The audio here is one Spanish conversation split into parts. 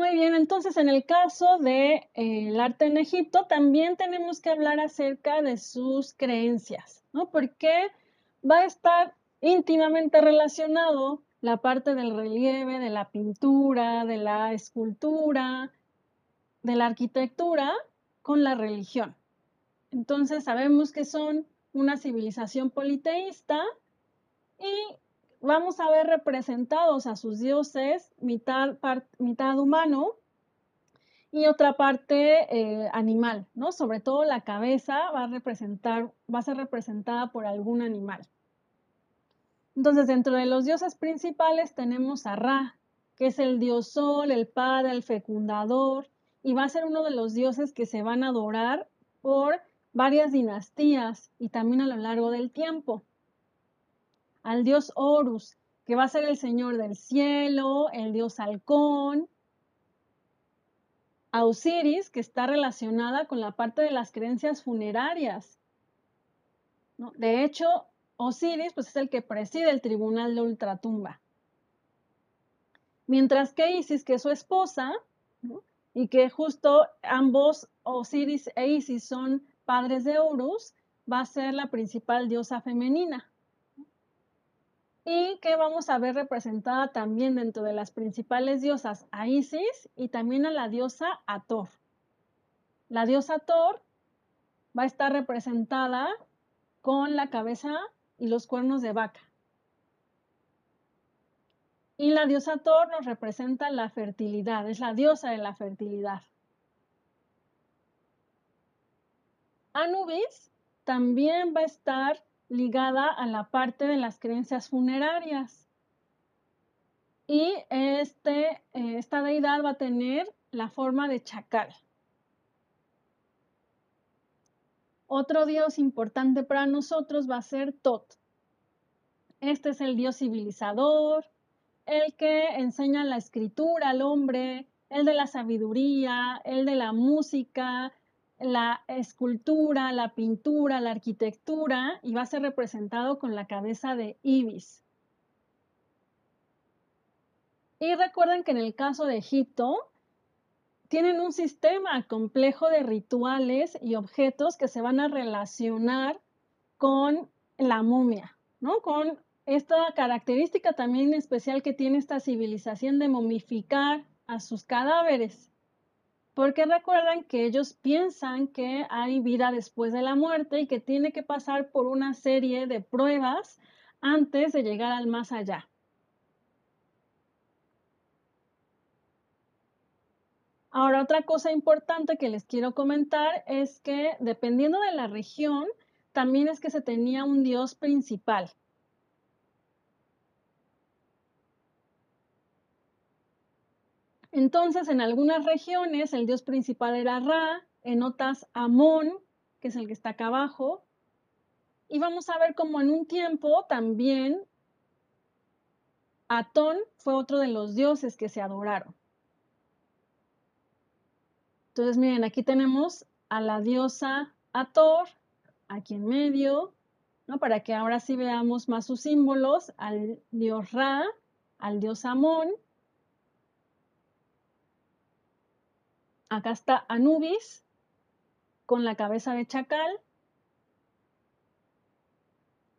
Muy bien, entonces en el caso del de, eh, arte en Egipto también tenemos que hablar acerca de sus creencias, ¿no? Porque va a estar íntimamente relacionado la parte del relieve, de la pintura, de la escultura, de la arquitectura con la religión. Entonces sabemos que son una civilización politeísta y vamos a ver representados a sus dioses mitad, mitad humano y otra parte eh, animal, ¿no? Sobre todo la cabeza va a representar, va a ser representada por algún animal. Entonces, dentro de los dioses principales tenemos a Ra, que es el dios sol, el padre, el fecundador, y va a ser uno de los dioses que se van a adorar por varias dinastías y también a lo largo del tiempo. Al dios Horus, que va a ser el señor del cielo, el dios halcón. A Osiris, que está relacionada con la parte de las creencias funerarias. De hecho, Osiris pues, es el que preside el tribunal de ultratumba. Mientras que Isis, que es su esposa, y que justo ambos, Osiris e Isis, son padres de Horus, va a ser la principal diosa femenina. Y que vamos a ver representada también dentro de las principales diosas a Isis y también a la diosa Ator. La diosa Ator va a estar representada con la cabeza y los cuernos de vaca. Y la diosa Thor nos representa la fertilidad, es la diosa de la fertilidad. Anubis también va a estar ligada a la parte de las creencias funerarias. Y este, eh, esta deidad va a tener la forma de chacal. Otro dios importante para nosotros va a ser Tot. Este es el dios civilizador, el que enseña la escritura al hombre, el de la sabiduría, el de la música, la escultura, la pintura, la arquitectura, y va a ser representado con la cabeza de Ibis. Y recuerden que en el caso de Egipto, tienen un sistema complejo de rituales y objetos que se van a relacionar con la momia, ¿no? Con esta característica también especial que tiene esta civilización de momificar a sus cadáveres. Porque recuerdan que ellos piensan que hay vida después de la muerte y que tiene que pasar por una serie de pruebas antes de llegar al más allá. Ahora, otra cosa importante que les quiero comentar es que dependiendo de la región, también es que se tenía un dios principal. Entonces, en algunas regiones el dios principal era Ra, en otras Amón, que es el que está acá abajo. Y vamos a ver cómo en un tiempo también Atón fue otro de los dioses que se adoraron. Entonces, miren, aquí tenemos a la diosa Ator, aquí en medio, ¿no? Para que ahora sí veamos más sus símbolos, al dios Ra, al dios Amón, Acá está Anubis con la cabeza de chacal.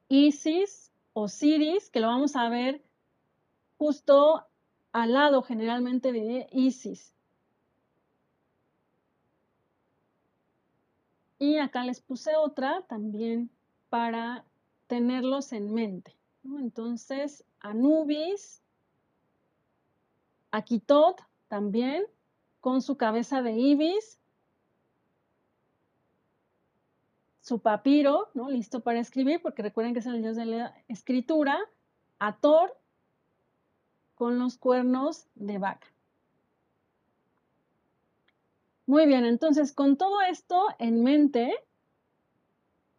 Isis, Osiris, que lo vamos a ver justo al lado generalmente de Isis. Y acá les puse otra también para tenerlos en mente. Entonces, Anubis, Akitot también, con su cabeza de ibis, su papiro, ¿no? Listo para escribir, porque recuerden que es el dios de la escritura, a Thor con los cuernos de vaca. Muy bien, entonces con todo esto en mente,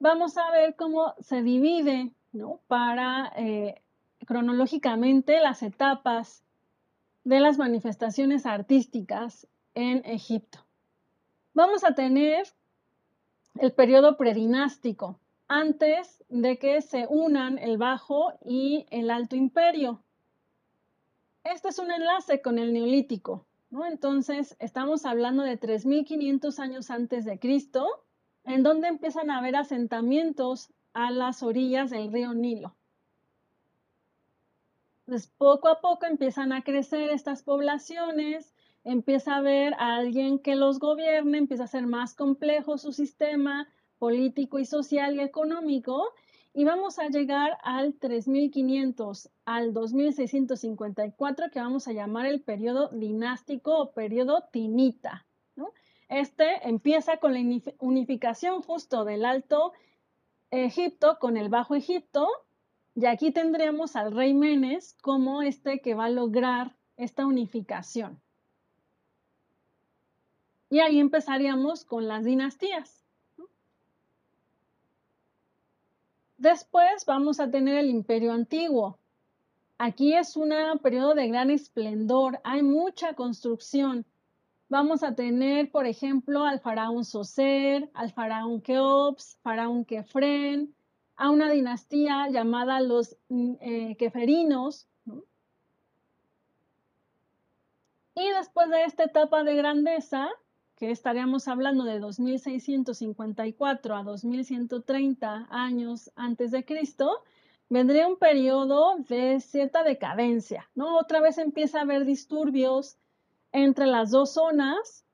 vamos a ver cómo se divide, ¿no? Para eh, cronológicamente las etapas de las manifestaciones artísticas en Egipto. Vamos a tener el periodo predinástico, antes de que se unan el Bajo y el Alto Imperio. Este es un enlace con el Neolítico, ¿no? Entonces, estamos hablando de 3.500 años antes de Cristo, en donde empiezan a haber asentamientos a las orillas del río Nilo. Poco a poco empiezan a crecer estas poblaciones, empieza a haber a alguien que los gobierne, empieza a ser más complejo su sistema político y social y económico, y vamos a llegar al 3500, al 2654, que vamos a llamar el periodo dinástico o periodo tinita. Este empieza con la unificación justo del Alto Egipto con el Bajo Egipto, y aquí tendremos al rey Menes como este que va a lograr esta unificación. Y ahí empezaríamos con las dinastías. Después vamos a tener el imperio antiguo. Aquí es un periodo de gran esplendor, hay mucha construcción. Vamos a tener, por ejemplo, al faraón Soser, al faraón Keops, faraón Kefren, a una dinastía llamada los mm, eh, Keferinos. Y después de esta etapa de grandeza, que estaríamos hablando de 2654 a 2130 años antes de Cristo, vendría un periodo de cierta decadencia, ¿no? Otra vez empieza a haber disturbios entre las dos zonas,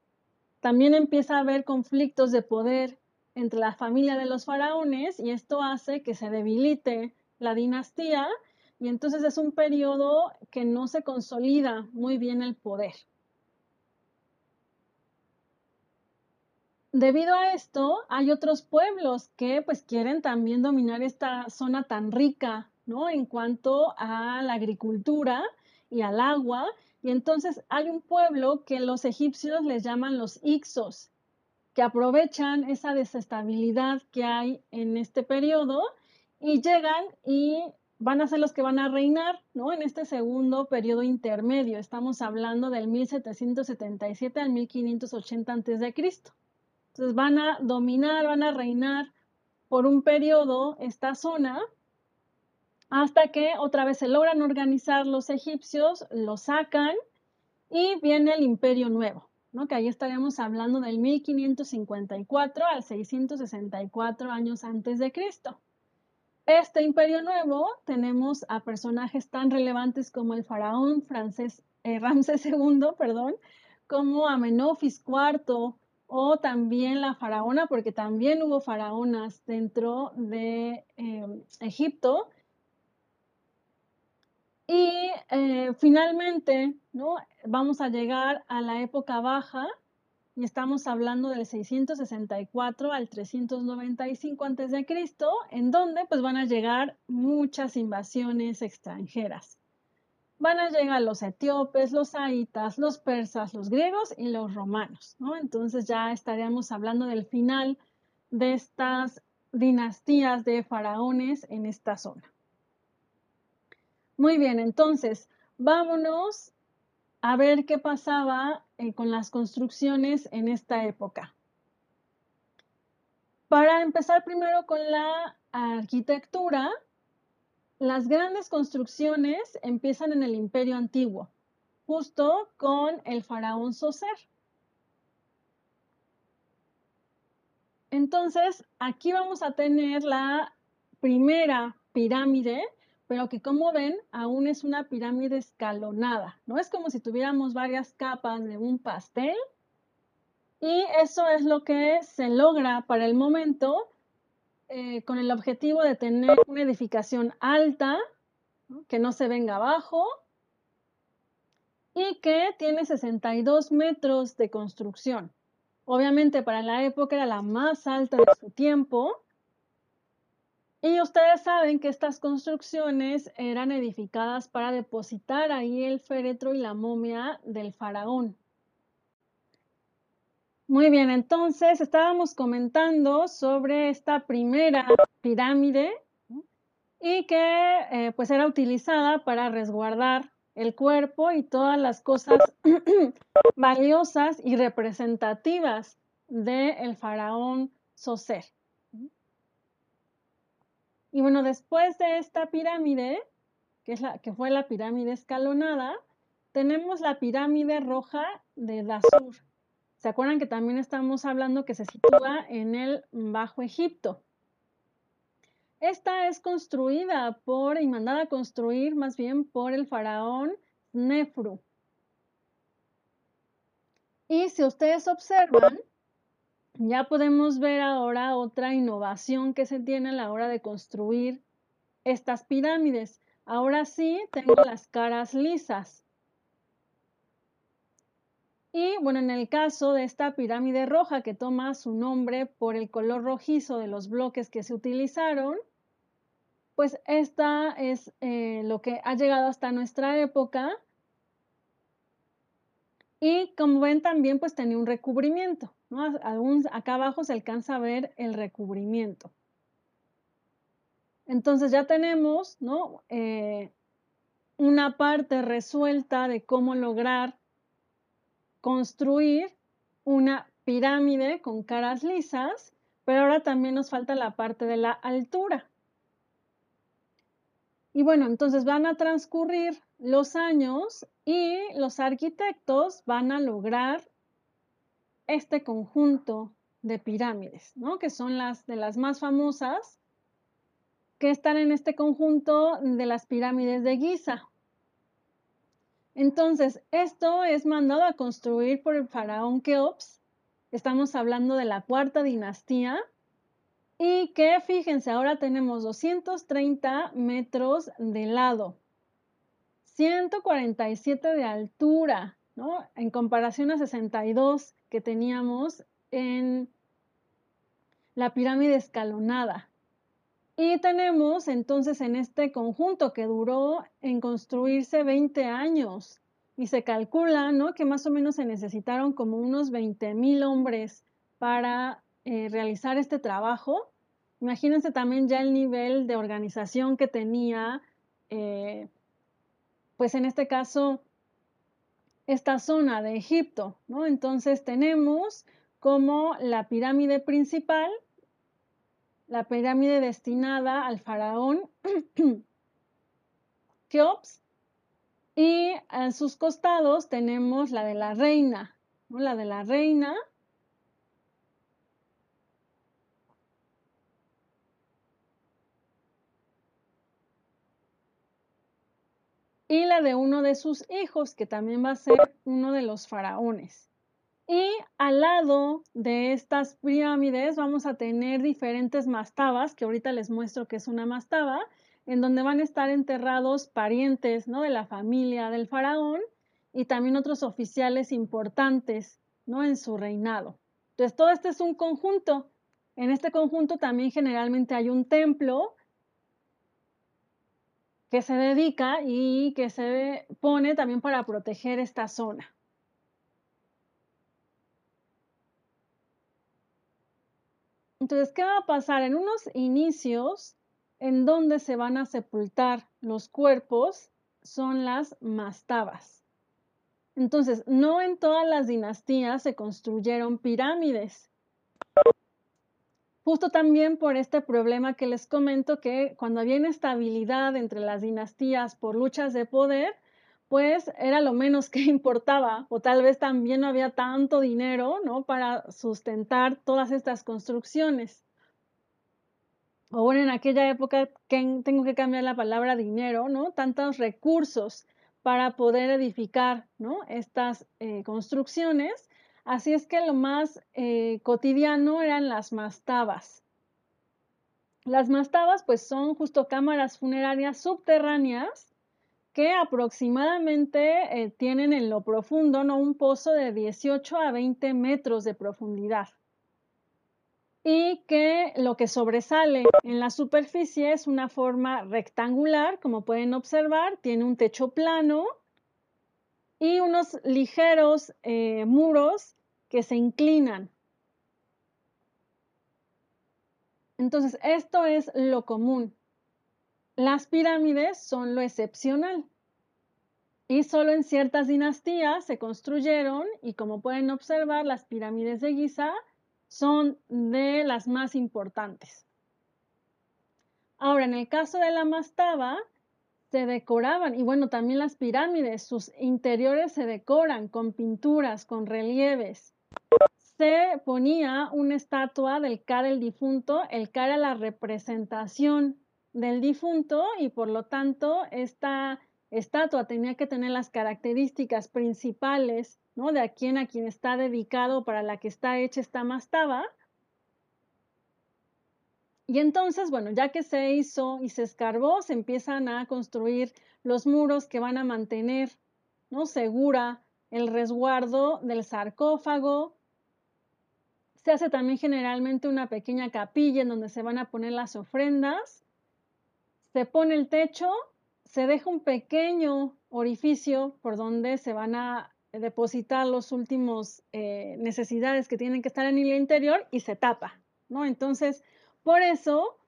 también empieza a haber conflictos de poder entre la familia de los faraones y esto hace que se debilite la dinastía y entonces es un periodo que no se consolida muy bien el poder. Debido a esto, hay otros pueblos que pues quieren también dominar esta zona tan rica, ¿no? En cuanto a la agricultura y al agua. Y entonces hay un pueblo que los egipcios les llaman los Ixos, que aprovechan esa desestabilidad que hay en este periodo y llegan y van a ser los que van a reinar, ¿no? En este segundo periodo intermedio. Estamos hablando del 1777 al 1580 a.C. Entonces van a dominar, van a reinar por un periodo esta zona hasta que otra vez se logran organizar los egipcios, lo sacan y viene el imperio nuevo, ¿no? que ahí estaríamos hablando del 1554 al 664 años antes de Cristo. Este imperio nuevo tenemos a personajes tan relevantes como el faraón francés, eh, Ramsés II, perdón, como Amenofis IV, o también la faraona, porque también hubo faraonas dentro de em, Egipto. Y eh, finalmente, ¿no? Vamos a llegar a la época baja y estamos hablando del 664 al 395 a.C., en donde pues van a llegar muchas invasiones extranjeras van a llegar los etíopes, los haitas, los persas, los griegos y los romanos, ¿no? Entonces ya estaríamos hablando del final de estas dinastías de faraones en esta zona. Muy bien, entonces vámonos a ver qué pasaba eh, con las construcciones en esta época. Para empezar primero con la arquitectura, las grandes construcciones empiezan en el imperio antiguo, justo con el faraón Soser. Entonces, aquí vamos a tener la primera pirámide, pero que como ven, aún es una pirámide escalonada. No es como si tuviéramos varias capas de un pastel. Y eso es lo que se logra para el momento eh, con el objetivo de tener una edificación alta, que no se venga abajo, y que tiene 62 metros de construcción. Obviamente para la época era la más alta de su tiempo. Y ustedes saben que estas construcciones eran edificadas para depositar ahí el féretro y la momia del faraón. Muy bien, entonces estábamos comentando sobre esta primera pirámide y que eh, pues era utilizada para resguardar el cuerpo y todas las cosas valiosas y representativas del faraón Soser. Y bueno, después de esta pirámide, que, es la, que fue la pirámide escalonada, tenemos la pirámide roja de Dazur. ¿Se acuerdan que también estamos hablando que se sitúa en el Bajo Egipto? Esta es construida por y mandada a construir más bien por el faraón Nefru. Y si ustedes observan, ya podemos ver ahora otra innovación que se tiene a la hora de construir estas pirámides. Ahora sí, tengo las caras lisas. Y bueno, en el caso de esta pirámide roja que toma su nombre por el color rojizo de los bloques que se utilizaron, pues esta es eh, lo que ha llegado hasta nuestra época. Y como ven también pues tenía un recubrimiento, ¿no? acá abajo se alcanza a ver el recubrimiento. Entonces ya tenemos, ¿no? Eh, una parte resuelta de cómo lograr construir una pirámide con caras lisas, pero ahora también nos falta la parte de la altura. Y bueno, entonces van a transcurrir los años y los arquitectos van a lograr este conjunto de pirámides, ¿no? que son las de las más famosas, que están en este conjunto de las pirámides de Giza. Entonces, esto es mandado a construir por el faraón Keops. Estamos hablando de la cuarta dinastía. Y que fíjense, ahora tenemos 230 metros de lado, 147 de altura, ¿no? En comparación a 62 que teníamos en la pirámide escalonada. Y tenemos entonces en este conjunto que duró en construirse 20 años y se calcula ¿no? que más o menos se necesitaron como unos 20 mil hombres para eh, realizar este trabajo. Imagínense también ya el nivel de organización que tenía, eh, pues en este caso, esta zona de Egipto, ¿no? Entonces tenemos como la pirámide principal la pirámide destinada al faraón Keops. Y a sus costados tenemos la de la reina, la de la reina. Y la de uno de sus hijos, que también va a ser uno de los faraones. Y al lado de estas pirámides vamos a tener diferentes mastabas, que ahorita les muestro que es una mastaba, en donde van a estar enterrados parientes ¿no? de la familia del faraón y también otros oficiales importantes ¿no? en su reinado. Entonces, todo este es un conjunto. En este conjunto también generalmente hay un templo que se dedica y que se pone también para proteger esta zona. Entonces, ¿qué va a pasar? En unos inicios en donde se van a sepultar los cuerpos son las mastabas. Entonces, no en todas las dinastías se construyeron pirámides. Justo también por este problema que les comento que cuando había inestabilidad entre las dinastías por luchas de poder, pues era lo menos que importaba, o tal vez también no había tanto dinero, ¿no? Para sustentar todas estas construcciones. O bueno, en aquella época tengo que cambiar la palabra dinero, ¿no? Tantos recursos para poder edificar, ¿no? Estas eh, construcciones. Así es que lo más eh, cotidiano eran las mastabas. Las mastabas, pues son justo cámaras funerarias subterráneas que aproximadamente eh, tienen en lo profundo ¿no? un pozo de 18 a 20 metros de profundidad y que lo que sobresale en la superficie es una forma rectangular, como pueden observar, tiene un techo plano y unos ligeros eh, muros que se inclinan. Entonces, esto es lo común. Las pirámides son lo excepcional y solo en ciertas dinastías se construyeron y como pueden observar las pirámides de Giza son de las más importantes. Ahora, en el caso de la mastaba, se decoraban y bueno, también las pirámides, sus interiores se decoran con pinturas, con relieves. Se ponía una estatua del Ka del difunto, el Ka era la representación del difunto y por lo tanto esta estatua tenía que tener las características principales, ¿no? De a quien a quien está dedicado, para la que está hecha esta mastaba. Y entonces, bueno, ya que se hizo y se escarbó, se empiezan a construir los muros que van a mantener, ¿no? Segura el resguardo del sarcófago. Se hace también generalmente una pequeña capilla en donde se van a poner las ofrendas. Se pone el techo se deja un pequeño orificio por donde se van a depositar los últimos eh, necesidades que tienen que estar en el interior y se tapa, ¿no? Entonces, por eso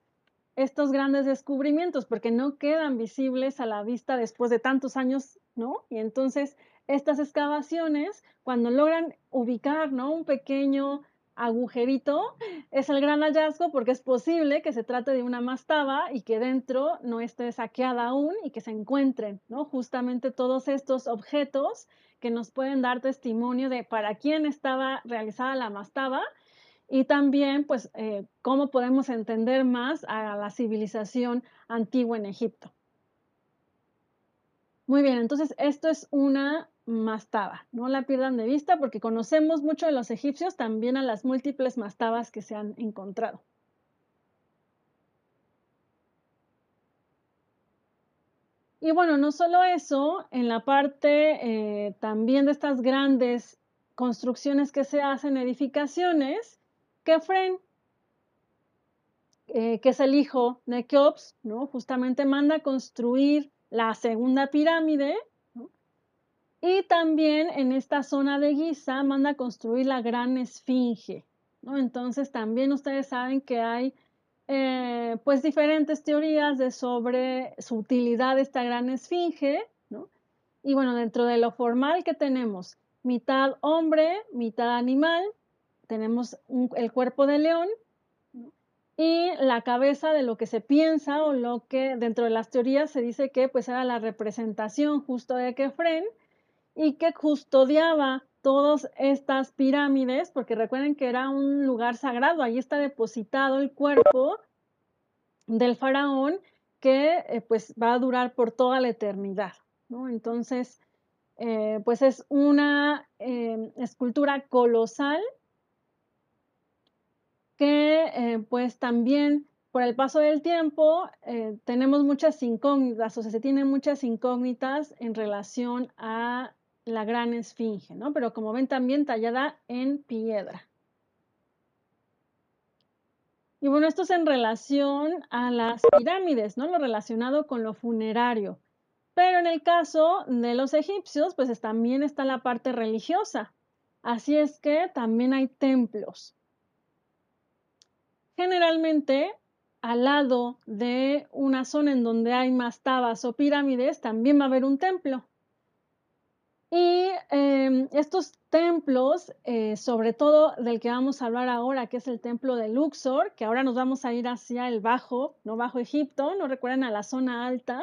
estos grandes descubrimientos, porque no quedan visibles a la vista después de tantos años, ¿no? Y entonces estas excavaciones, cuando logran ubicar, ¿no? Un pequeño agujerito es el gran hallazgo porque es posible que se trate de una mastaba y que dentro no esté saqueada aún y que se encuentren, ¿no? Justamente todos estos objetos que nos pueden dar testimonio de para quién estaba realizada la mastaba y también, pues, eh, cómo podemos entender más a la civilización antigua en Egipto. Muy bien, entonces esto es una mastaba. No la pierdan de vista porque conocemos mucho de los egipcios, también a las múltiples mastabas que se han encontrado. Y bueno, no solo eso, en la parte eh, también de estas grandes construcciones que se hacen, edificaciones, Kefren, eh, que es el hijo de Keops, ¿no? justamente manda construir la segunda pirámide, y también en esta zona de Giza manda a construir la gran esfinge. ¿no? Entonces también ustedes saben que hay eh, pues diferentes teorías de sobre su utilidad esta gran esfinge. ¿no? Y bueno, dentro de lo formal que tenemos, mitad hombre, mitad animal, tenemos el cuerpo de león y la cabeza de lo que se piensa o lo que dentro de las teorías se dice que pues era la representación justo de Kefren y que custodiaba todas estas pirámides, porque recuerden que era un lugar sagrado, ahí está depositado el cuerpo del faraón que eh, pues va a durar por toda la eternidad, ¿no? Entonces, eh, pues es una em, escultura colosal que eh, pues también por el paso del tiempo tenemos muchas incógnitas, o sea, se tienen muchas incógnitas en relación a la gran esfinge, ¿no? Pero como ven también tallada en piedra. Y bueno, esto es en relación a las pirámides, ¿no? Lo relacionado con lo funerario. Pero en el caso de los egipcios, pues también está la parte religiosa. Así es que también hay templos. Generalmente, al lado de una zona en donde hay mastabas o pirámides, también va a haber un templo. Y em, estos templos, eh, sobre todo del que vamos a hablar ahora, que es el templo de Luxor, que ahora nos vamos a ir hacia el Bajo, no Bajo Egipto, no recuerden a la zona alta.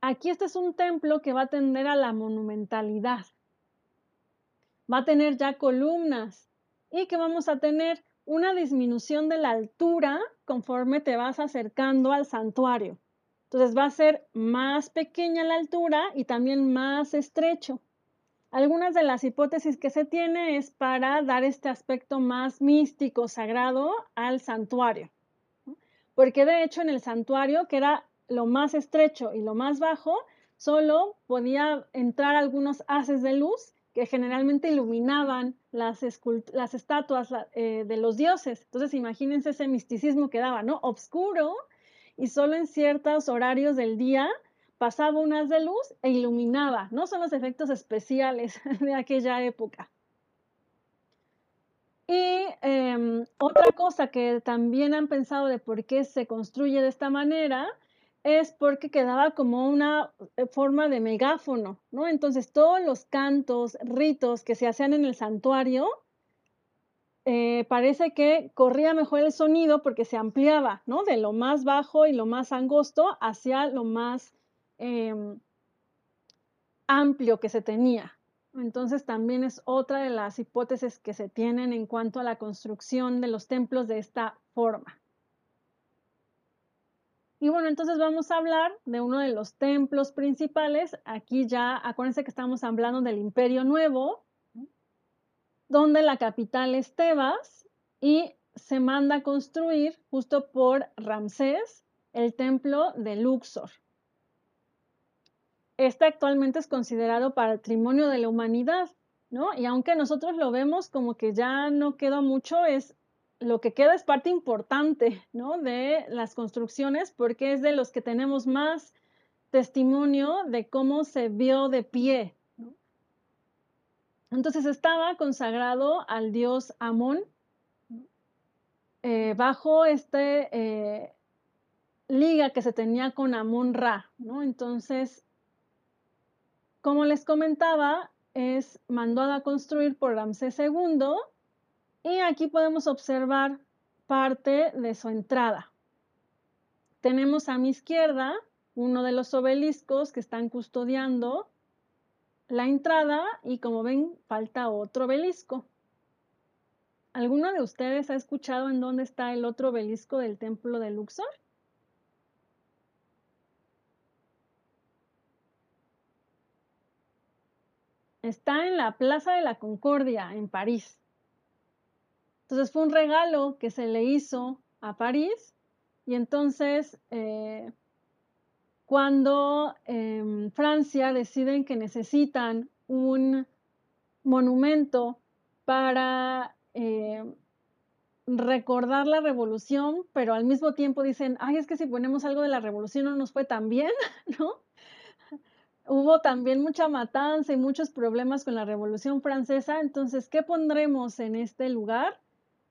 Aquí este es un templo que va a tender a la monumentalidad. Va a tener ya columnas y que vamos a tener una disminución de la altura conforme te vas acercando al santuario. Entonces va a ser más pequeña la altura y también más estrecho. Algunas de las hipótesis que se tiene es para dar este aspecto más místico, sagrado al santuario. Porque de hecho en el santuario, que era lo más estrecho y lo más bajo, solo podía entrar algunos haces de luz que generalmente iluminaban las, las estatuas eh, de los dioses. Entonces imagínense ese misticismo que daba, ¿no? Obscuro, y solo en ciertos horarios del día pasaba unas de luz e iluminaba. No son los efectos especiales de aquella época. Y em, otra cosa que también han pensado de por qué se construye de esta manera es porque quedaba como una eh, forma de megáfono, ¿no? Entonces todos los cantos, ritos que se hacían en el santuario eh, parece que corría mejor el sonido porque se ampliaba, ¿no? De lo más bajo y lo más angosto hacia lo más em, amplio que se tenía. Entonces también es otra de las hipótesis que se tienen en cuanto a la construcción de los templos de esta forma. Y bueno, entonces vamos a hablar de uno de los templos principales. Aquí ya, acuérdense que estamos hablando del Imperio Nuevo, donde la capital es Tebas y se manda a construir justo por Ramsés el templo de Luxor. Este actualmente es considerado patrimonio de la humanidad, ¿no? Y aunque nosotros lo vemos como que ya no queda mucho, es lo que queda es parte importante, ¿no? De las construcciones porque es de los que tenemos más testimonio de cómo se vio de pie, entonces estaba consagrado al dios Amón eh, bajo este eh, liga que se tenía con Amón Ra, ¿no? Entonces, como les comentaba, es mandado a construir por Ramsés II y aquí podemos observar parte de su entrada. Tenemos a mi izquierda uno de los obeliscos que están custodiando la entrada y como ven falta otro obelisco. ¿Alguno de ustedes ha escuchado en dónde está el otro obelisco del templo de Luxor? Está en la Plaza de la Concordia, en París. Entonces fue un regalo que se le hizo a París y entonces eh, cuando en Francia deciden que necesitan un monumento para eh, recordar la revolución, pero al mismo tiempo dicen, ay, es que si ponemos algo de la revolución no nos fue tan bien, ¿no? Hubo también mucha matanza y muchos problemas con la revolución francesa, entonces, ¿qué pondremos en este lugar?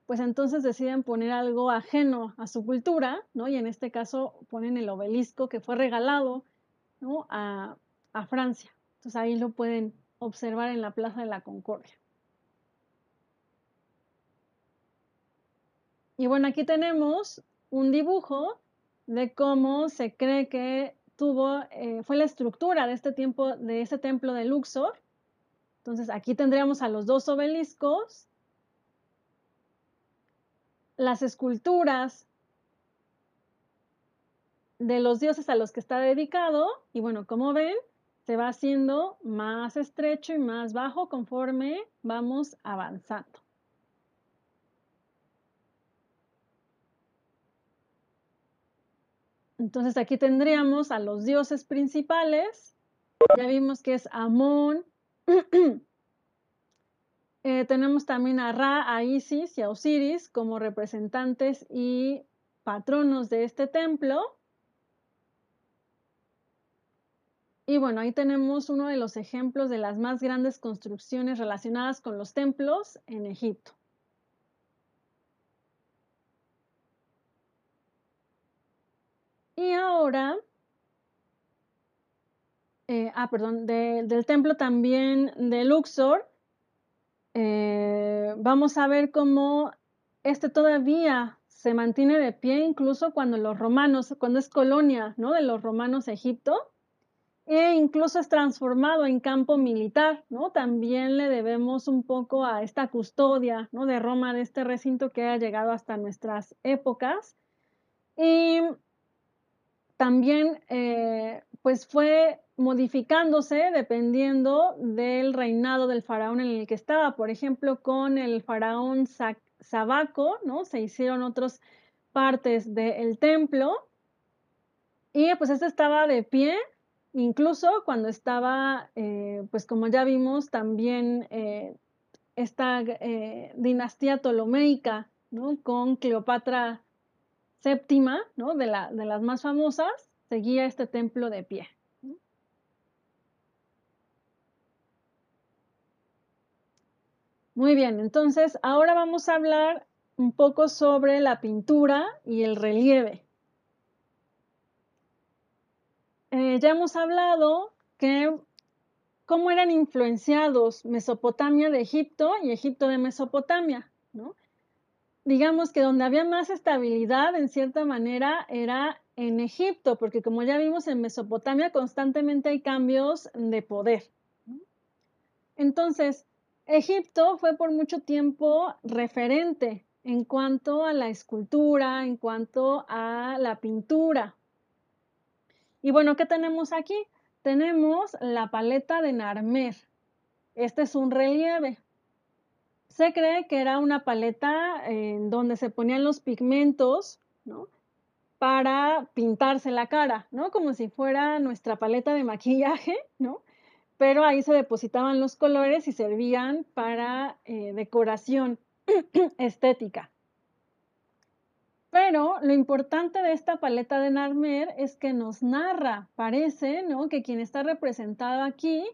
Pues entonces deciden poner algo ajeno a su cultura, ¿no? Y en este caso ponen el obelisco que fue regalado, a Francia. Entonces ahí lo pueden observar en la Plaza de la Concordia. Y bueno, aquí tenemos un dibujo de cómo se cree que tuvo, eh, fue la estructura de este, tiempo, de este templo de Luxor. Entonces aquí tendríamos a los dos obeliscos las esculturas de los dioses a los que está dedicado y bueno, como ven, se va haciendo más estrecho y más bajo conforme vamos avanzando. Entonces aquí tendríamos a los dioses principales. Ya vimos que es Amón, Eh, tenemos también a Ra, a Isis y a Osiris como representantes y patronos de este templo. Y bueno, ahí tenemos uno de los ejemplos de las más grandes construcciones relacionadas con los templos en Egipto. Y ahora, eh, ah, perdón, del templo también de Luxor, eh, vamos a ver cómo este todavía se mantiene de pie incluso cuando los romanos, cuando es colonia ¿no? de los romanos Egipto, e incluso es transformado en campo militar, ¿no? También le debemos un poco a esta custodia, ¿no? De Roma, de este recinto que ha llegado hasta nuestras épocas. Y también, eh, pues fue modificándose dependiendo del reinado del faraón en el que estaba. Por ejemplo, con el faraón Sabaco, ¿no? Se hicieron otras partes del templo y pues este estaba de pie, incluso cuando estaba, eh, pues como ya vimos, también eh, esta eh, dinastía ptolomeica, ¿no? Con Cleopatra VII, ¿no? De, la, de las más famosas, seguía este templo de pie. Muy bien, entonces ahora vamos a hablar un poco sobre la pintura y el relieve. Eh, ya hemos hablado que cómo eran influenciados Mesopotamia de Egipto y Egipto de Mesopotamia, ¿no? digamos que donde había más estabilidad, en cierta manera, era en Egipto, porque como ya vimos en Mesopotamia, constantemente hay cambios de poder. Entonces, Egipto fue por mucho tiempo referente en cuanto a la escultura, en cuanto a la pintura. Y bueno, ¿qué tenemos aquí? Tenemos la paleta de Narmer. Este es un relieve. Se cree que era una paleta en donde se ponían los pigmentos, ¿no? Para pintarse la cara, ¿no? Como si fuera nuestra paleta de maquillaje, ¿no? Pero ahí se depositaban los colores y servían para eh, decoración estética. Pero lo importante de esta paleta de Narmer es que nos narra, parece, ¿no? Que quien está representado aquí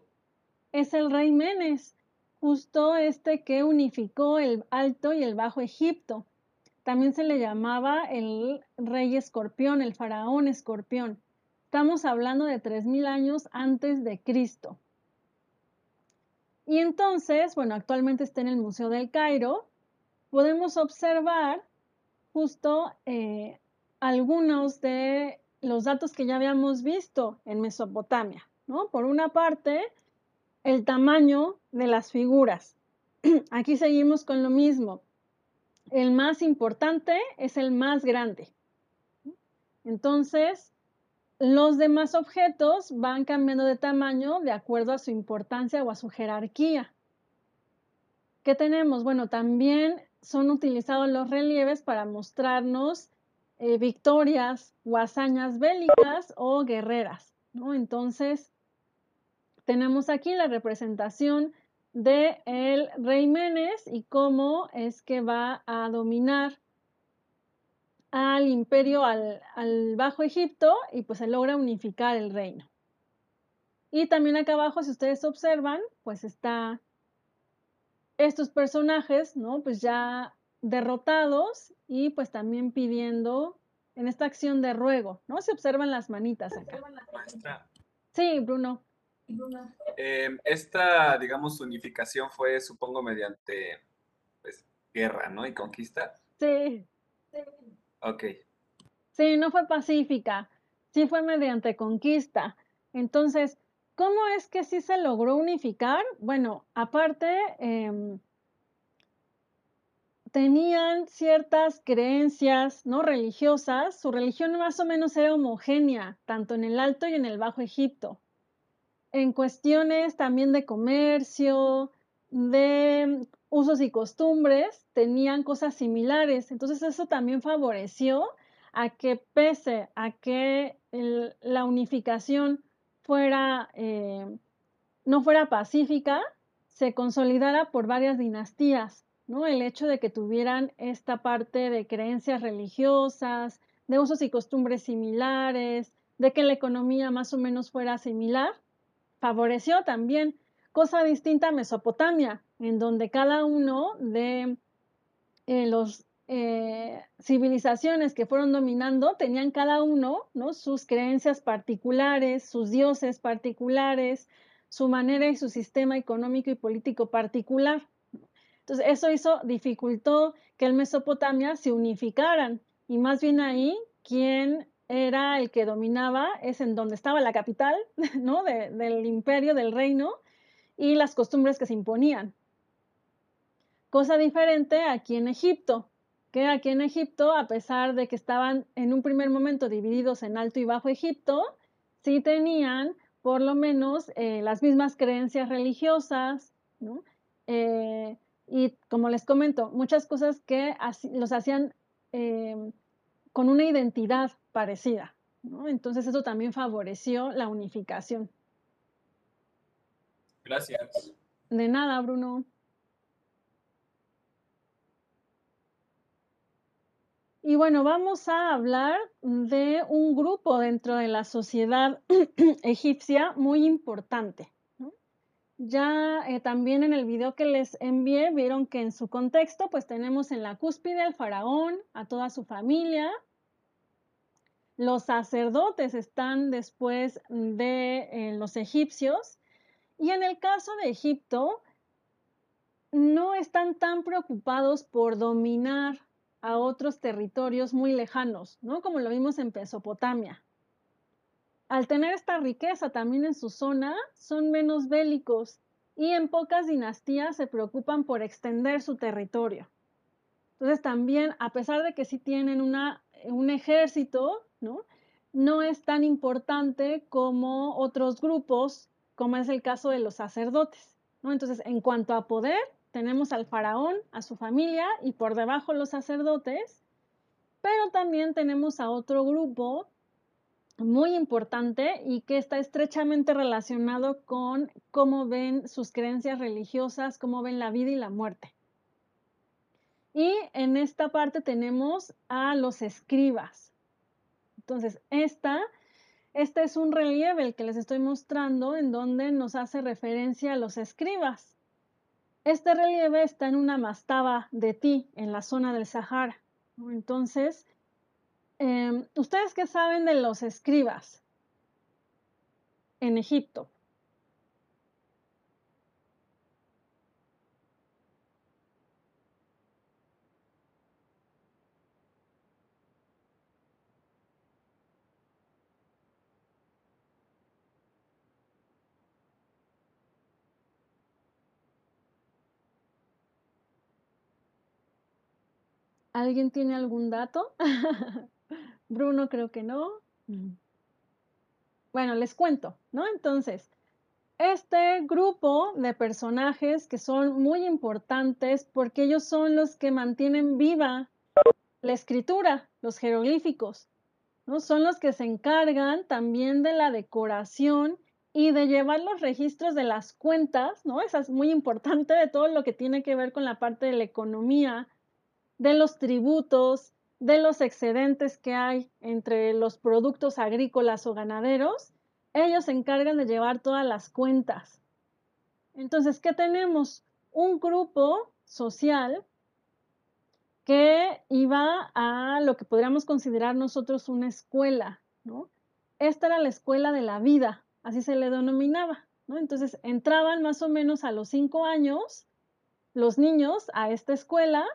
es el rey Menes, justo este que unificó el Alto y el Bajo Egipto. También se le llamaba el rey escorpión, el faraón escorpión. Estamos hablando de 3.000 años antes de Cristo. Y entonces, bueno, actualmente está en el Museo del Cairo. Podemos observar justo eh, algunos de los datos que ya habíamos visto en Mesopotamia. ¿no? Por una parte, el tamaño de las figuras. Aquí seguimos con lo mismo. El más importante es el más grande. Entonces, los demás objetos van cambiando de tamaño de acuerdo a su importancia o a su jerarquía. ¿Qué tenemos? Bueno, también son utilizados los relieves para mostrarnos eh, victorias o hazañas bélicas o guerreras. ¿no? Entonces, tenemos aquí la representación de el rey Menes y cómo es que va a dominar al imperio, al, al, Bajo Egipto, y pues se logra unificar el reino. Y también acá abajo, si ustedes observan, pues está estos personajes, ¿no? Pues ya derrotados y pues también pidiendo en esta acción de ruego, ¿no? Se observan las manitas acá. Sí, Bruno. Em, esta, digamos, unificación fue, supongo, mediante pues, guerra, ¿no? Y conquista. Sí. Ok. Sí, no fue pacífica, sí fue mediante conquista. Entonces, ¿cómo es que sí se logró unificar? Bueno, aparte, em, tenían ciertas creencias no religiosas, su religión más o menos era homogénea, tanto en el Alto y en el Bajo Egipto en cuestiones también de comercio, de usos y costumbres, tenían cosas similares. Entonces eso también favoreció a que pese a que la unificación fuera, eh, no fuera pacífica, se consolidara por varias dinastías. ¿no? El hecho de que tuvieran esta parte de creencias religiosas, de usos y costumbres similares, de que la economía más o menos fuera similar, favoreció también cosa distinta a Mesopotamia, en donde cada uno de eh, los eh, civilizaciones que fueron dominando tenían cada uno ¿no? sus creencias particulares, sus dioses particulares, su manera y su sistema económico y político particular. Entonces, eso hizo, dificultó que el Mesopotamia se unificaran y más bien ahí quien era el que dominaba, es en donde estaba la capital, ¿no? del imperio, del reino, y las costumbres que se imponían. Cosa diferente aquí en Egipto, que aquí en Egipto, a pesar de que estaban en un primer momento divididos en Alto y Bajo Egipto, sí tenían por lo menos eh, las mismas creencias religiosas. Eh, y como les comento, muchas cosas que los hacían eh, con una identidad parecida. Entonces eso también favoreció la unificación. Gracias. De nada, Bruno. Y bueno, vamos a hablar de un grupo dentro de la sociedad egipcia muy importante. Ya eh, también en el video que les envié vieron que en su contexto pues tenemos en la cúspide al faraón, a toda su familia. Los sacerdotes están después de eh, los egipcios. Y en el caso de Egipto, no están tan preocupados por dominar a otros territorios muy lejanos, ¿no? Como lo vimos en Mesopotamia. Al tener esta riqueza también en su zona, son menos bélicos y en pocas dinastías se preocupan por extender su territorio. Entonces también, a pesar de que sí tienen un ejército, no es tan importante como otros grupos, como es el caso de los sacerdotes. ¿no? Entonces, en cuanto a poder, tenemos al faraón, a su familia y por debajo los sacerdotes, pero también tenemos a otro grupo muy importante y que está estrechamente relacionado con cómo ven sus creencias religiosas, cómo ven la vida y la muerte. Y en esta parte tenemos a los escribas. Entonces, esta, este es un relieve el que les estoy mostrando en donde nos hace referencia a los escribas. Este relieve está en una mastaba de ti, en la zona del Sahara. Entonces, em, ¿ustedes qué saben de los escribas en Egipto? ¿Alguien tiene algún dato? Bruno creo que no. Mm. Bueno, les cuento, ¿no? Entonces, este grupo de personajes que son muy importantes porque ellos son los que mantienen viva la escritura, los jeroglíficos, ¿no? Son los que se encargan también de la decoración y de llevar los registros de las cuentas, ¿no? Esa es muy importante de todo lo que tiene que ver con la parte de la economía, de los tributos, de los excedentes que hay entre los productos agrícolas o ganaderos, ellos se encargan de llevar todas las cuentas. Entonces, ¿qué tenemos? Un grupo social que iba a lo que podríamos considerar nosotros una escuela, ¿no? Esta era la escuela de la vida, así se le denominaba, ¿no? Entonces entraban más o menos a los cinco años los niños a esta escuela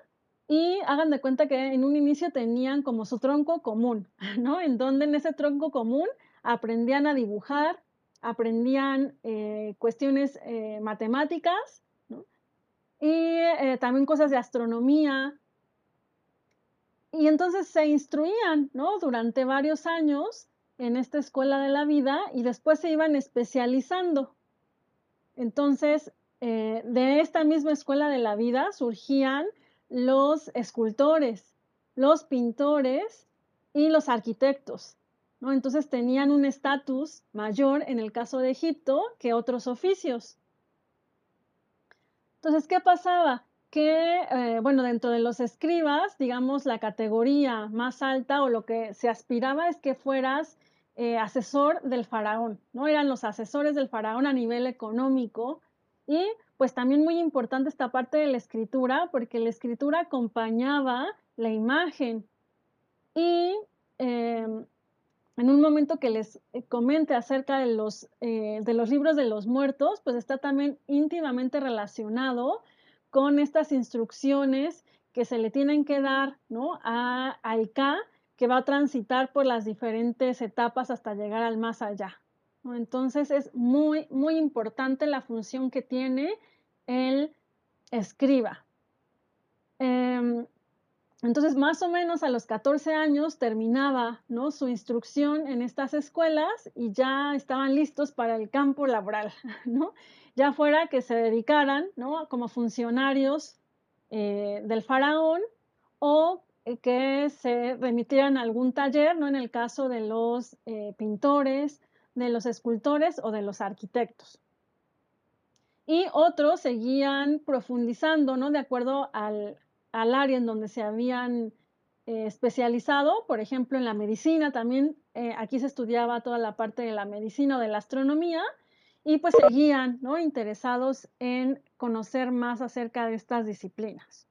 y hagan de cuenta que en un inicio tenían como su tronco común, ¿no? En donde en ese tronco común aprendían a dibujar, aprendían eh, cuestiones eh, matemáticas. Y eh, también cosas de astronomía. Y entonces se instruían, ¿no? Durante varios años en esta escuela de la vida y después se iban especializando. Entonces, de esta misma escuela de la vida surgían los escultores, los pintores y los arquitectos. ¿no? Entonces tenían un estatus mayor en el caso de Egipto que otros oficios. Entonces, ¿qué pasaba? Que, eh, bueno, dentro de los escribas, digamos, la categoría más alta o lo que se aspiraba es que fueras eh, asesor del faraón, ¿no? Eran los asesores del faraón a nivel económico y pues también muy importante esta parte de la escritura, porque la escritura acompañaba la imagen. Y em, en un momento que les eh, comente acerca de los, eh, de los libros de los muertos, pues está también íntimamente relacionado con estas instrucciones que se le tienen que dar ¿no? a, al que va a transitar por las diferentes etapas hasta llegar al más allá. Entonces es muy, muy importante la función que tiene el escriba. Em, entonces, más o menos a los 14 años terminaba su instrucción en estas escuelas y ya estaban listos para el campo laboral, ¿no? ya fuera que se dedicaran ¿no? como funcionarios eh, del faraón o eh, que se remitieran a algún taller, ¿no? en el caso de los eh, pintores, de los escultores o de los arquitectos. Y otros seguían profundizando, ¿no? De acuerdo al, área en donde se habían eh, especializado, por ejemplo, en la medicina también, eh, aquí se estudiaba toda la parte de la medicina o de la astronomía, y pues seguían, ¿no? Interesados en conocer más acerca de estas disciplinas.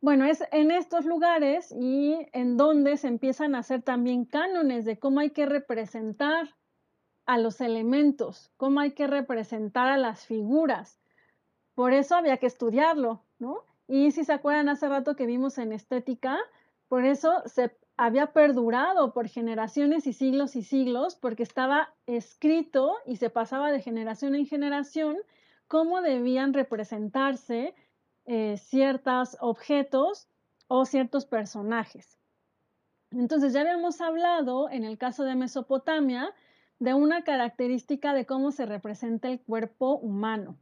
Bueno, es en estos lugares y en donde se empiezan a hacer también cánones de cómo hay que representar a los elementos, cómo hay que representar a las figuras. Por eso había que estudiarlo, ¿no? Y si se acuerdan hace rato que vimos en estética, por eso se había perdurado por generaciones y siglos y siglos, porque estaba escrito y se pasaba de generación en generación cómo debían representarse eh, ciertos objetos o ciertos personajes. Entonces ya habíamos hablado en el caso de Mesopotamia de una característica de cómo se representa el cuerpo humano.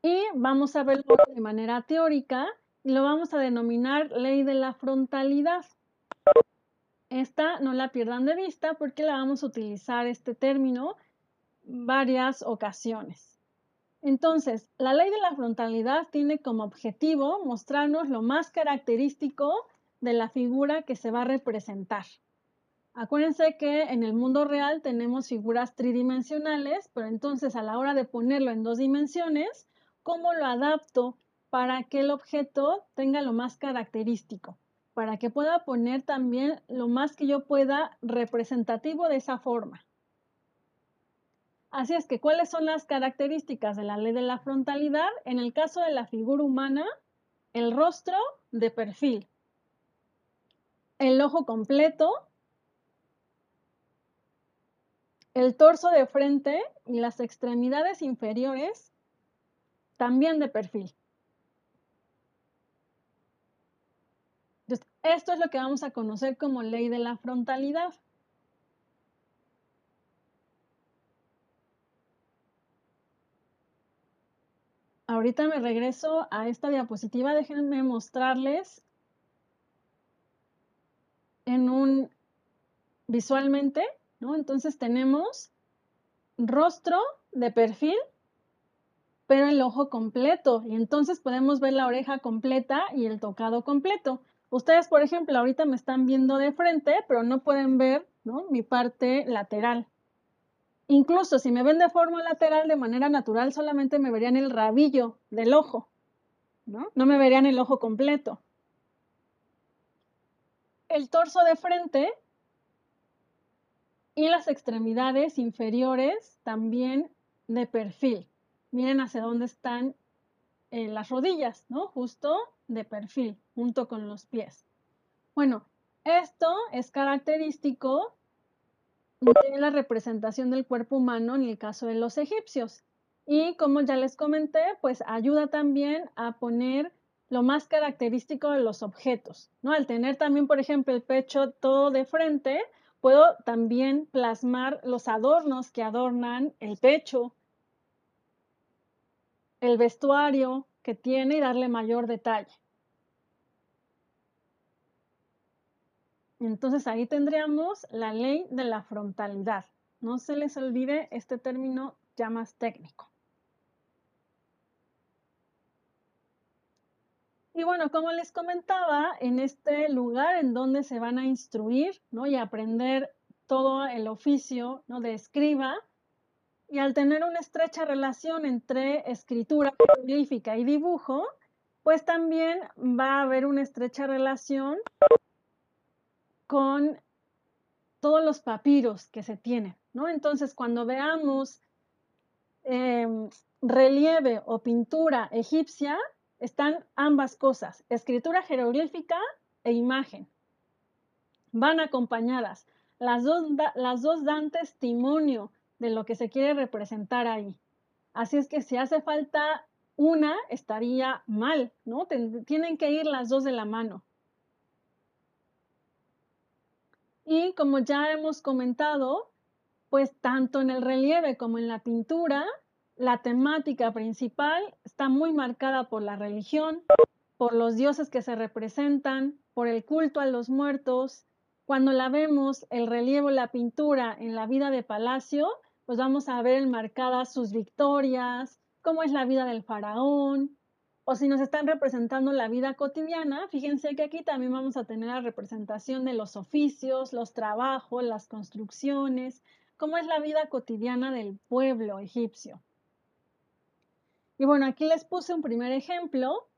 Y vamos a verlo de manera teórica y lo vamos a denominar ley de la frontalidad. Esta no la pierdan de vista porque la vamos a utilizar este término varias ocasiones. Entonces, la ley de la frontalidad tiene como objetivo mostrarnos lo más característico de la figura que se va a representar. Acuérdense que en el mundo real tenemos figuras tridimensionales, pero entonces a la hora de ponerlo en dos dimensiones, ¿cómo lo adapto para que el objeto tenga lo más característico? Para que pueda poner también lo más que yo pueda representativo de esa forma. Así es que, ¿cuáles son las características de la ley de la frontalidad? En el caso de la figura humana, el rostro de perfil, el ojo completo, el torso de frente y las extremidades inferiores también de perfil. esto es lo que vamos a conocer como ley de la frontalidad. Ahorita me regreso a esta diapositiva. Déjenme mostrarles en un visualmente entonces tenemos rostro de perfil, pero el ojo completo. Y entonces podemos ver la oreja completa y el tocado completo. Ustedes, por ejemplo, ahorita me están viendo de frente, pero no pueden ver mi parte lateral. Incluso si me ven de forma lateral de manera natural, solamente me verían el rabillo del ojo, ¿no? No me verían el ojo completo. El torso de frente y las extremidades inferiores también de perfil. Miren hacia dónde están eh, las rodillas, ¿no? Justo de perfil, junto con los pies. Bueno, esto es característico de la representación del cuerpo humano en el caso de los egipcios. Y como ya les comenté, pues ayuda también a poner lo más característico de los objetos, ¿no? Al tener también, por ejemplo, el pecho todo de frente, Puedo también plasmar los adornos que adornan el pecho, el vestuario que tiene y darle mayor detalle. Entonces ahí tendríamos la ley de la frontalidad. No se les olvide este término ya más técnico. Y bueno, como les comentaba, en este lugar en donde se van a instruir ¿no? y aprender todo el oficio ¿no? de escriba, y al tener una estrecha relación entre escritura jeroglífica y dibujo, pues también va a haber una estrecha relación con todos los papiros que se tienen, ¿no? Entonces, cuando veamos em, relieve o pintura egipcia, están ambas cosas, escritura jeroglífica e imagen. Van acompañadas. Las dos, las dos dan testimonio de lo que se quiere representar ahí. Así es que si hace falta una, estaría mal, ¿no? Tienen que ir las dos de la mano. Y como ya hemos comentado, pues tanto en el relieve como en la pintura la temática principal está muy marcada por la religión, por los dioses que se representan, por el culto a los muertos. Cuando la vemos, el relieve, la pintura en la vida de palacio, pues vamos a ver enmarcadas sus victorias, cómo es la vida del faraón, o si nos están representando la vida cotidiana, fíjense que aquí también vamos a tener la representación de los oficios, los trabajos, las construcciones, cómo es la vida cotidiana del pueblo egipcio. Y bueno, aquí les puse un primer ejemplo,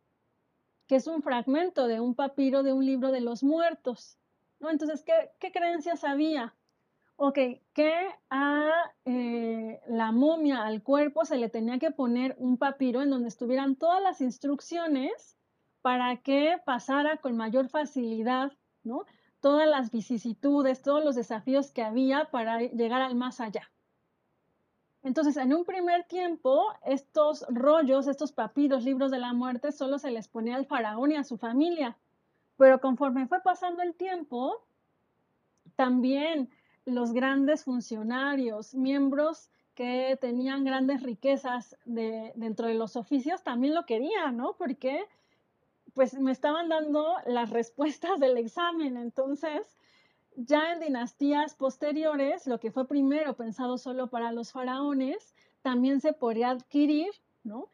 que es un fragmento de un papiro de un libro de los muertos. ¿no? Entonces, ¿qué, ¿qué creencias había? Ok, que a eh, la momia, al cuerpo, se le tenía que poner un papiro en donde estuvieran todas las instrucciones para que pasara con mayor facilidad, ¿no? Todas las vicisitudes, todos los desafíos que había para llegar al más allá. Entonces, en un primer tiempo, estos rollos, estos papiros, libros de la muerte, solo se les ponía al faraón y a su familia. Pero conforme fue pasando el tiempo, también los grandes funcionarios, miembros que tenían grandes riquezas dentro de los oficios, también lo querían, ¿no? Porque pues me estaban dando las respuestas del examen. Entonces, ya en dinastías posteriores, lo que fue primero pensado solo para los faraones, también se podría adquirir, ¿no?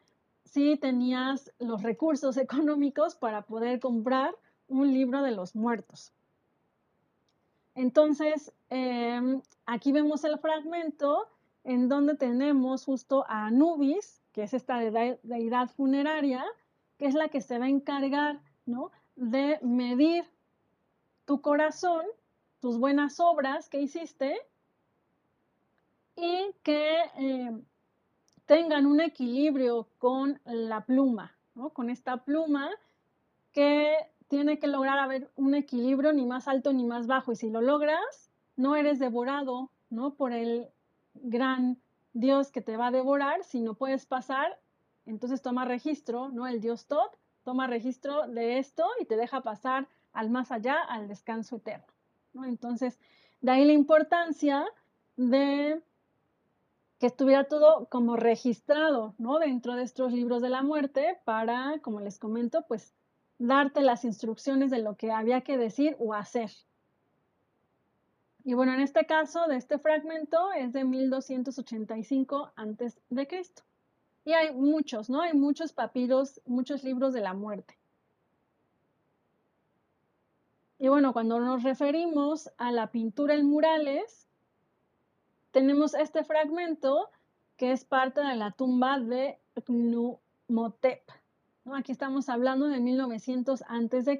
Si tenías los recursos económicos para poder comprar un libro de los muertos. Entonces, em, aquí vemos el fragmento en donde tenemos justo a Anubis, que es esta deidad funeraria, que es la que se va a encargar ¿no? de medir tu corazón tus buenas obras que hiciste y que eh, tengan un equilibrio con la pluma, con esta pluma que tiene que lograr haber un equilibrio ni más alto ni más bajo. Y si lo logras, no eres devorado ¿no? por el gran Dios que te va a devorar, si no puedes pasar, entonces toma registro, ¿no? El Dios Tod toma registro de esto y te deja pasar al más allá, al descanso eterno. Entonces, de ahí la importancia de que estuviera todo como registrado, ¿no? Dentro de estos libros de la muerte para, como les comento, pues darte las instrucciones de lo que había que decir o hacer. Y bueno, en este caso de este fragmento es de 1285 antes de Cristo. Y hay muchos, ¿no? Hay muchos papiros, muchos libros de la muerte. Y bueno, cuando nos referimos a la pintura en murales, tenemos este fragmento que es parte de la tumba de Aquí estamos hablando de 1900 a.C.,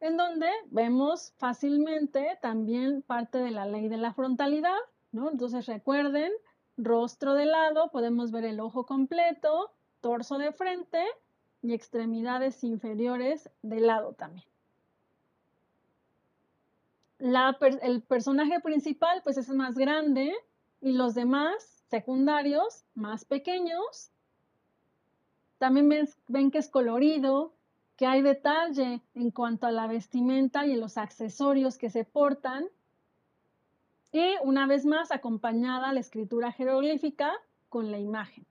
en donde vemos fácilmente también parte de la ley de la frontalidad. Entonces recuerden, rostro de lado, podemos ver el ojo completo, torso de frente y extremidades inferiores de lado también el personaje principal pues es más grande y los demás secundarios más pequeños. También ven, que es colorido, que hay detalle en cuanto a la vestimenta y los accesorios que se portan. Y una vez más acompañada la escritura jeroglífica con la imagen.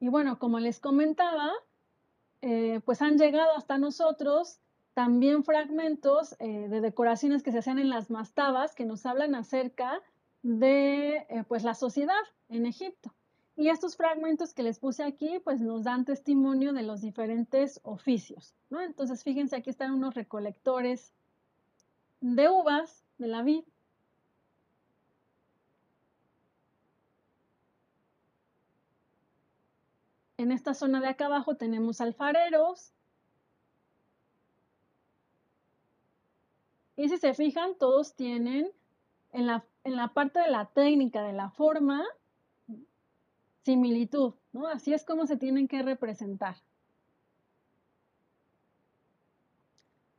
Y bueno, como les comentaba, eh, pues han llegado hasta nosotros también fragmentos eh, de decoraciones que se hacían en las mastabas que nos hablan acerca de eh, pues la sociedad en Egipto. Y estos fragmentos que les puse aquí, pues nos dan testimonio de los diferentes oficios, ¿no? Entonces, fíjense, aquí están unos recolectores de uvas de la vid. En esta zona de acá abajo tenemos alfareros. Y si se fijan, todos tienen en la, en la parte de la técnica, de la forma, similitud, ¿no? Así es como se tienen que representar.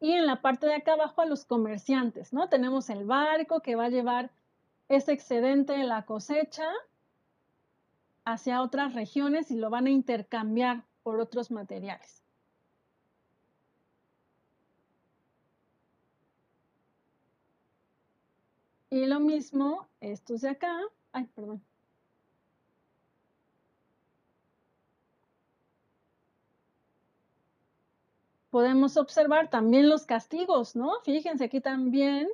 Y en la parte de acá abajo a los comerciantes, ¿no? Tenemos el barco que va a llevar ese excedente de la cosecha hacia otras regiones y lo van a intercambiar por otros materiales. Y lo mismo, estos de acá, ay, perdón. Podemos observar también los castigos, ¿no? Fíjense aquí también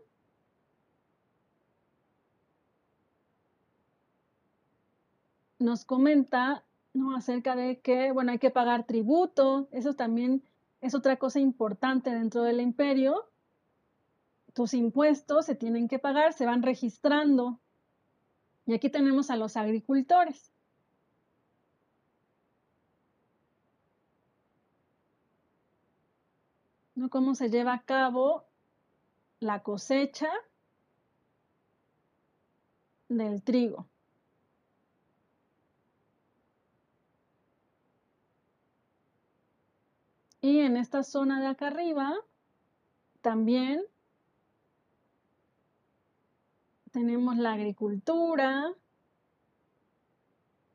nos comenta ¿no? acerca de que, bueno, hay que pagar tributo, eso también es otra cosa importante dentro del imperio. Tus impuestos se tienen que pagar, se van registrando. Y aquí tenemos a los agricultores. ¿no? Cómo se lleva a cabo la cosecha del trigo. Y en esta zona de acá arriba también tenemos la agricultura,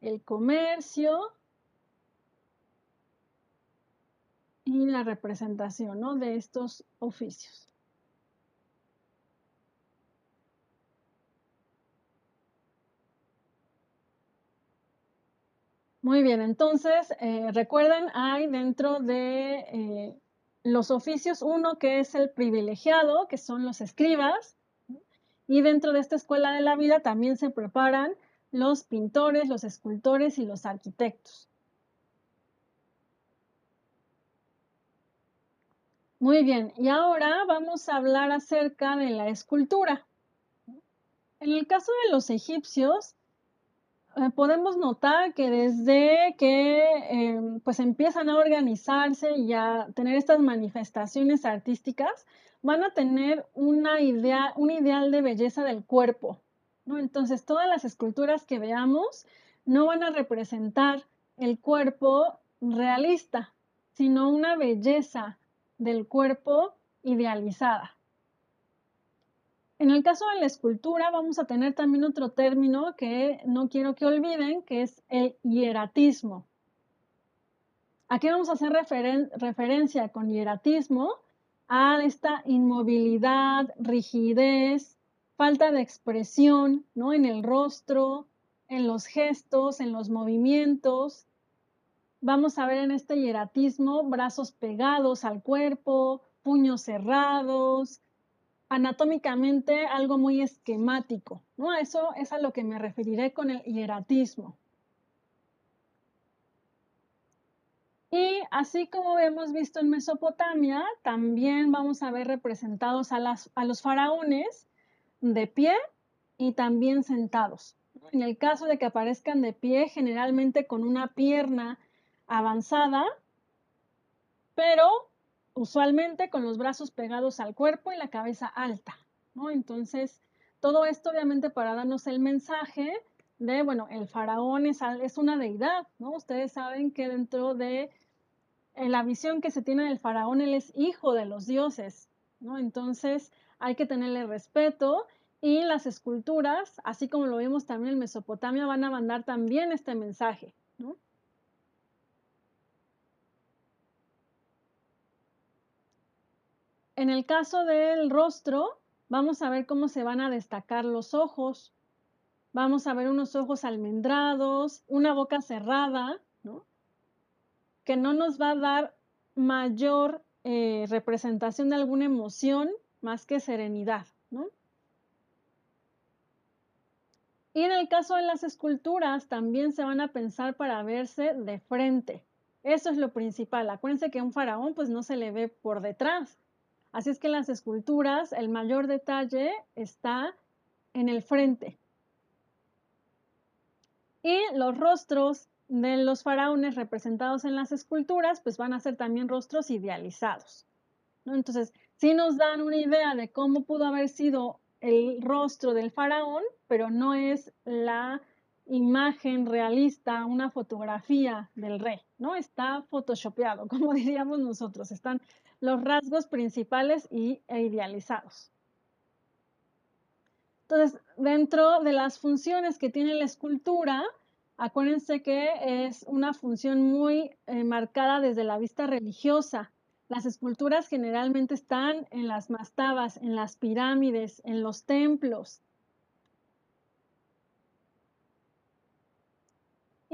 el comercio y la representación de estos oficios. Muy bien, entonces eh, recuerden, hay dentro de eh, los oficios uno que es el privilegiado, que son los escribas, y dentro de esta escuela de la vida también se preparan los pintores, los escultores y los arquitectos. Muy bien, y ahora vamos a hablar acerca de la escultura. En el caso de los egipcios, podemos notar que desde que em, pues empiezan a organizarse y a tener estas manifestaciones artísticas, van a tener una idea, un ideal de belleza del cuerpo. Entonces, todas las esculturas que veamos no van a representar el cuerpo realista, sino una belleza del cuerpo idealizada. En el caso de la escultura vamos a tener también otro término que no quiero que olviden, que es el hieratismo. Aquí vamos a hacer referencia con hieratismo a esta inmovilidad, rigidez, falta de expresión ¿no? en el rostro, en los gestos, en los movimientos. Vamos a ver en este hieratismo brazos pegados al cuerpo, puños cerrados, anatómicamente algo muy esquemático, ¿no? Eso es a lo que me referiré con el hieratismo. Y así como hemos visto en Mesopotamia, también vamos a ver representados a, a los faraones de pie y también sentados. En el caso de que aparezcan de pie, generalmente con una pierna avanzada, pero usualmente con los brazos pegados al cuerpo y la cabeza alta, ¿no? Entonces, todo esto obviamente para darnos el mensaje de, bueno, el faraón es, es una deidad, ¿no? Ustedes saben que dentro de la visión que se tiene del faraón, él es hijo de los dioses, ¿no? Entonces, hay que tenerle respeto y las esculturas, así como lo vimos también en Mesopotamia, van a mandar también este mensaje, ¿no? En el caso del rostro, vamos a ver cómo se van a destacar los ojos. Vamos a ver unos ojos almendrados, una boca cerrada, que no nos va a dar mayor eh, representación de alguna emoción más que serenidad. Y en el caso de las esculturas, también se van a pensar para verse de frente. Eso es lo principal. Acuérdense que un faraón pues no se le ve por detrás, Así es que en las esculturas el mayor detalle está en el frente. Y los rostros de los faraones representados en las esculturas, pues van a ser también rostros idealizados. Entonces, sí nos dan una idea de cómo pudo haber sido el rostro del faraón, pero no es la imagen realista, una fotografía del rey, ¿no? Está photoshopeado, como diríamos nosotros, están los rasgos principales y, e idealizados. Entonces, dentro de las funciones que tiene la escultura, acuérdense que es una función muy eh, marcada desde la vista religiosa. Las esculturas generalmente están en las mastabas, en las pirámides, en los templos.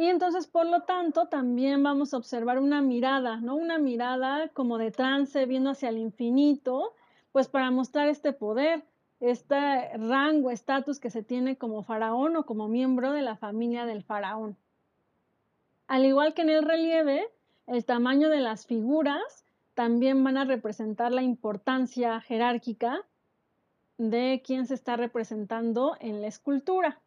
Y entonces, por lo tanto, también vamos a observar una mirada, ¿no? Una mirada como de trance, viendo hacia el infinito, pues para mostrar este poder, este rango, estatus que se tiene como faraón o como miembro de la familia del faraón. Al igual que en el relieve, el tamaño de las figuras también van a representar la importancia jerárquica de quien se está representando en la escultura.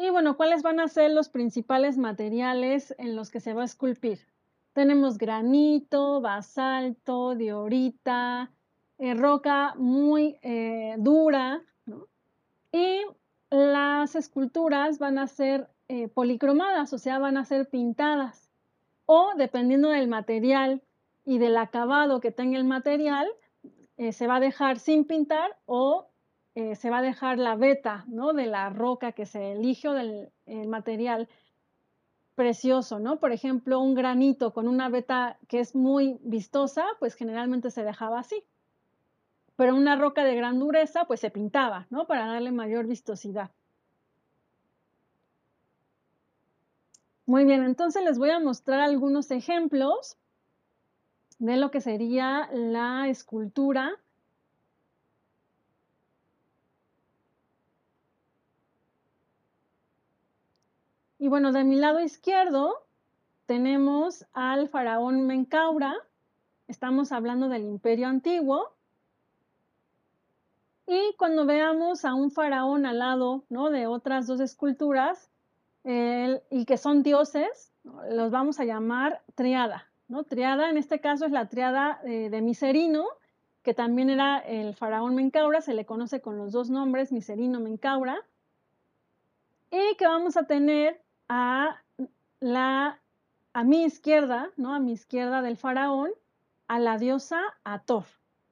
Y bueno, ¿cuáles van a ser los principales materiales en los que se va a esculpir? Tenemos granito, basalto, diorita, eh, roca muy eh, dura, y las esculturas van a ser eh, policromadas, o sea, van a ser pintadas. O dependiendo del material y del acabado que tenga el material, se va a dejar sin pintar o se va a dejar la veta ¿no? de la roca que se elige o del material precioso, ¿no? Por ejemplo, un granito con una veta que es muy vistosa, pues generalmente se dejaba así. Pero una roca de gran dureza, pues se pintaba, ¿no? Para darle mayor vistosidad. Muy bien, entonces les voy a mostrar algunos ejemplos de lo que sería la escultura Y bueno, de mi lado izquierdo tenemos al faraón Menkaura. Estamos hablando del imperio antiguo. Y cuando veamos a un faraón al lado ¿no? de otras dos esculturas y que son dioses, los vamos a llamar triada. ¿no? Triada en este caso es la triada eh, de Miserino, que también era el faraón Menkaura, se le conoce con los dos nombres, Miserino Menkaura. Y que vamos a tener a la a mi izquierda, ¿no? A mi izquierda del faraón, a la diosa Ator.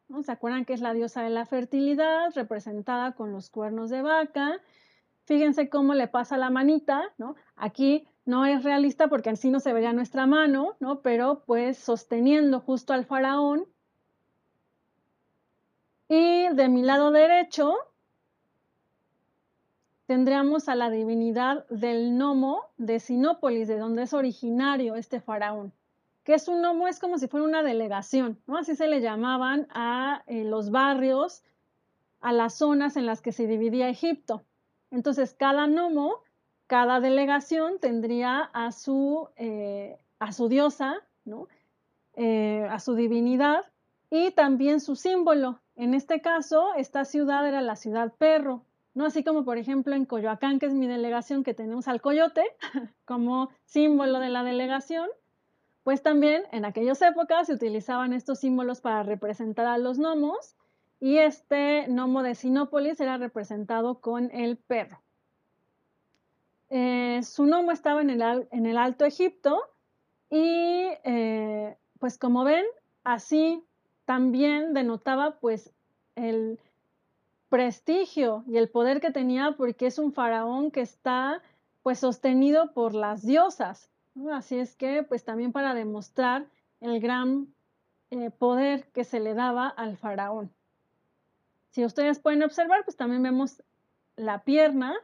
¿no? ¿Se acuerdan que es la diosa de la fertilidad, representada con los cuernos de vaca? Fíjense cómo le pasa la manita, ¿no? Aquí no es realista porque así no se vería nuestra mano, ¿no? Pero pues sosteniendo justo al faraón. Y de mi lado derecho tendríamos a la divinidad del Nomo de Sinópolis, de donde es originario este faraón. Que es un Nomo, es como si fuera una delegación, ¿no? Así se le llamaban a eh, los barrios, a las zonas en las que se dividía Egipto. Entonces, cada Nomo, cada delegación tendría a su, eh, a su diosa, ¿no? Eh, a su divinidad y también su símbolo. En este caso, esta ciudad era la ciudad perro, ¿no? Así como por ejemplo en Coyoacán, que es mi delegación, que tenemos al coyote como símbolo de la delegación, pues también en aquellas épocas se utilizaban estos símbolos para representar a los gnomos y este gnomo de Sinópolis era representado con el perro. Eh, su gnomo estaba en el, en el, Alto Egipto y eh, pues como ven, así también denotaba pues el, prestigio y el poder que tenía porque es un faraón que está pues sostenido por las diosas. Así es que pues también para demostrar el gran eh, poder que se le daba al faraón. Si ustedes pueden observar, pues también vemos la pierna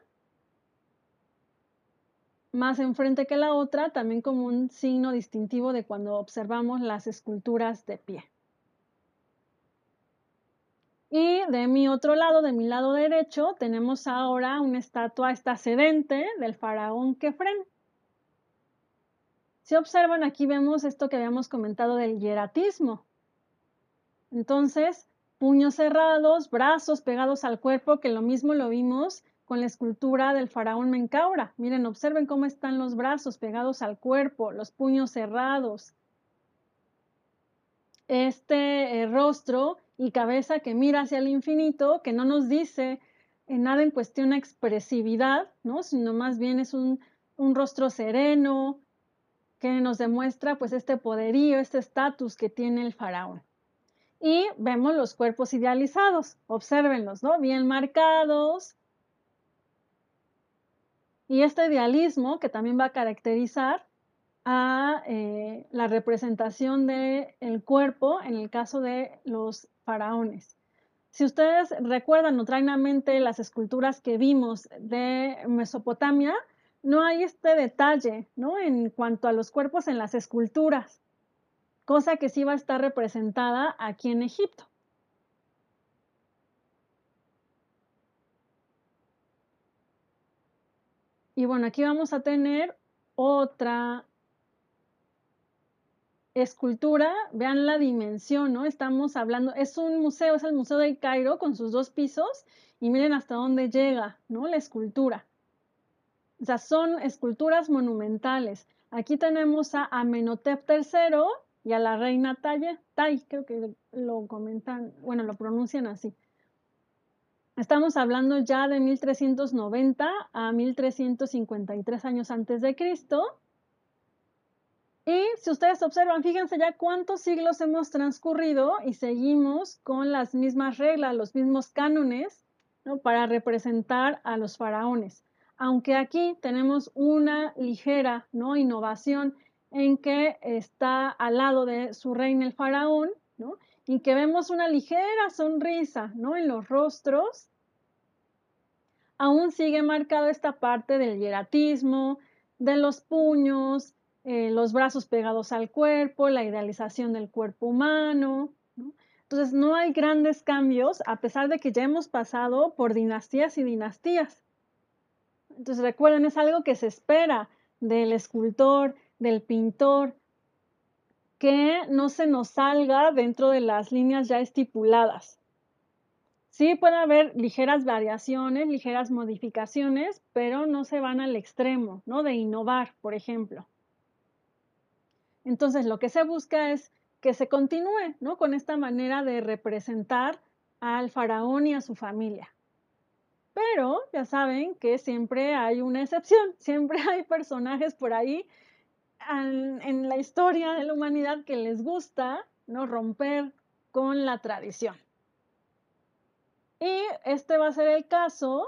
más enfrente que la otra, también como un signo distintivo de cuando observamos las esculturas de pie. Y de mi otro lado, de mi lado derecho, tenemos ahora una estatua esta sedente del faraón Kefren. Si observan, aquí vemos esto que habíamos comentado del hieratismo. Entonces, puños cerrados, brazos pegados al cuerpo, que lo mismo lo vimos con la escultura del faraón Menkaura. Miren, observen cómo están los brazos pegados al cuerpo, los puños cerrados. Este eh, rostro y cabeza que mira hacia el infinito, que no nos dice en nada en cuestión a expresividad, ¿no? sino más bien es un, un rostro sereno que nos demuestra pues este poderío, este estatus que tiene el faraón. Y vemos los cuerpos idealizados, obsérvenlos, ¿no? Bien marcados. Y este idealismo que también va a caracterizar a eh, la representación del el cuerpo en el caso de los faraones. Si ustedes recuerdan o traen a mente las esculturas que vimos de Mesopotamia, no hay este detalle ¿no? en cuanto a los cuerpos en las esculturas, cosa que sí va a estar representada aquí en Egipto. Y bueno, aquí vamos a tener otra escultura, vean la dimensión, ¿no? Estamos hablando, es un museo, es el Museo del Cairo con sus dos pisos y miren hasta dónde llega, ¿no? La escultura. O sea, son esculturas monumentales. Aquí tenemos a Amenhotep III y a la reina Taye, Tai, creo que lo comentan, bueno, lo pronuncian así. Estamos hablando ya de 1390 a 1353 años antes de Cristo. Y si ustedes observan, fíjense ya cuántos siglos hemos transcurrido y seguimos con las mismas reglas, los mismos cánones para representar a los faraones. Aunque aquí tenemos una ligera ¿no? innovación en que está al lado de su reina el faraón, y que vemos una ligera sonrisa ¿no? en los rostros, aún sigue marcado esta parte del hieratismo, de los puños, eh, los brazos pegados al cuerpo, la idealización del cuerpo humano. Entonces, no hay grandes cambios a pesar de que ya hemos pasado por dinastías y dinastías. Entonces, recuerden, es algo que se espera del escultor, del pintor, que no se nos salga dentro de las líneas ya estipuladas. Sí puede haber ligeras variaciones, ligeras modificaciones, pero no se van al extremo, ¿no? De innovar, por ejemplo. Entonces, lo que se busca es que se continúe ¿no? con esta manera de representar al faraón y a su familia. Pero ya saben que siempre hay una excepción, siempre hay personajes por ahí en, la historia de la humanidad que les gusta ¿no? romper con la tradición. Y este va a ser el caso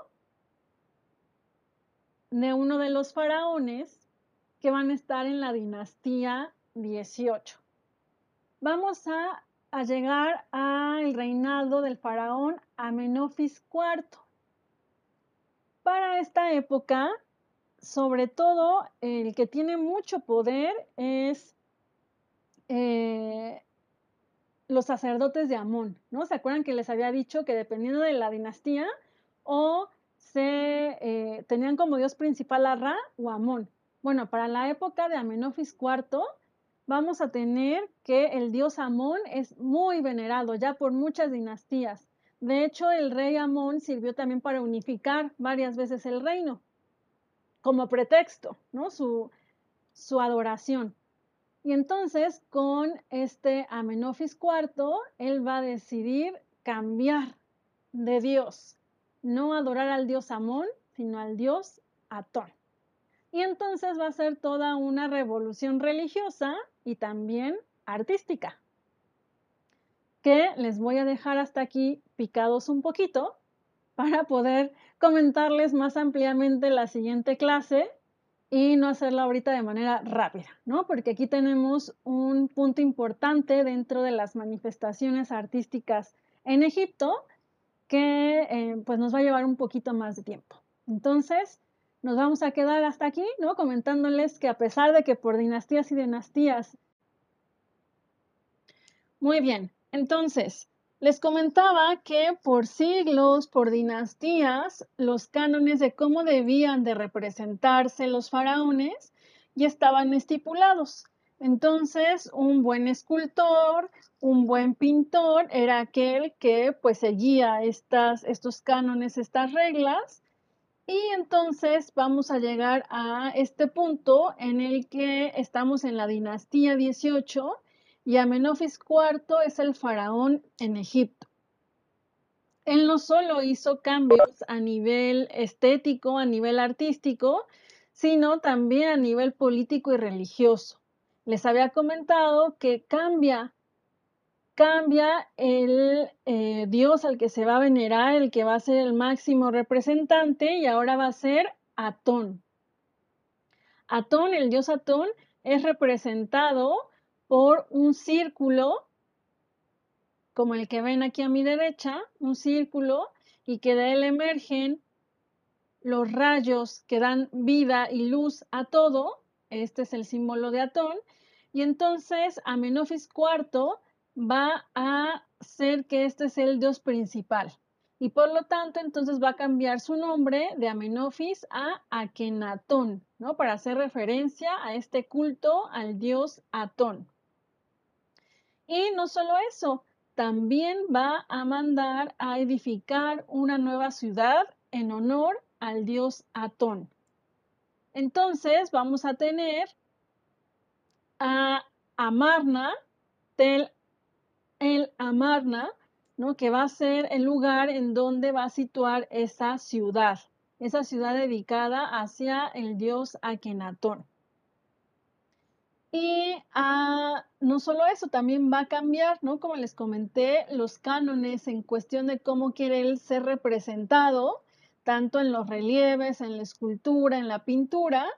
de uno de los faraones que van a estar en la dinastía 18. Vamos a, llegar al reinado del faraón Amenofis IV. Para esta época, sobre todo, el que tiene mucho poder es eh, los sacerdotes de Amón, ¿no? ¿Se acuerdan que les había dicho que dependiendo de la dinastía o se eh, tenían como dios principal a Ra o Amón? Bueno, para la época de Amenofis IV, vamos a tener que el dios Amón es muy venerado ya por muchas dinastías. De hecho, el rey Amón sirvió también para unificar varias veces el reino, como pretexto, ¿no? Su, su adoración. Y entonces, con este Amenofis IV, él va a decidir cambiar de dios, no adorar al dios Amón, sino al dios Atón. Y entonces va a ser toda una revolución religiosa y también artística, que les voy a dejar hasta aquí picados un poquito para poder comentarles más ampliamente la siguiente clase y no hacerla ahorita de manera rápida, ¿no? Porque aquí tenemos un punto importante dentro de las manifestaciones artísticas en Egipto que eh, pues nos va a llevar un poquito más de tiempo. Entonces, nos vamos a quedar hasta aquí, ¿no? Comentándoles que a pesar de que por dinastías y dinastías... Muy bien, entonces, les comentaba que por siglos, por dinastías, los cánones de cómo debían de representarse los faraones ya estaban estipulados. Entonces, un buen escultor, un buen pintor era aquel que pues seguía estas, estos cánones, estas reglas y entonces vamos a llegar a este punto en el que estamos en la dinastía 18 y Amenofis IV es el faraón en Egipto. Él no solo hizo cambios a nivel estético, a nivel artístico, sino también a nivel político y religioso. Les había comentado que cambia cambia el eh, dios al que se va a venerar, el que va a ser el máximo representante, y ahora va a ser Atón. Atón, el dios Atón, es representado por un círculo, como el que ven aquí a mi derecha, un círculo, y que de él emergen los rayos que dan vida y luz a todo. Este es el símbolo de Atón. Y entonces Amenofis IV va a ser que este es el dios principal. Y por lo tanto, entonces va a cambiar su nombre de Amenofis a Akenatón, ¿no? Para hacer referencia a este culto al dios Atón. Y no solo eso, también va a mandar a edificar una nueva ciudad en honor al dios Atón. Entonces vamos a tener a Amarna, Tel el Amarna, ¿no? que va a ser el lugar en donde va a situar esa ciudad, esa ciudad dedicada hacia el dios Akenatón. Y ah, no solo eso, también va a cambiar, ¿no? Como les comenté, los cánones en cuestión de cómo quiere él ser representado, tanto en los relieves, en la escultura, en la pintura,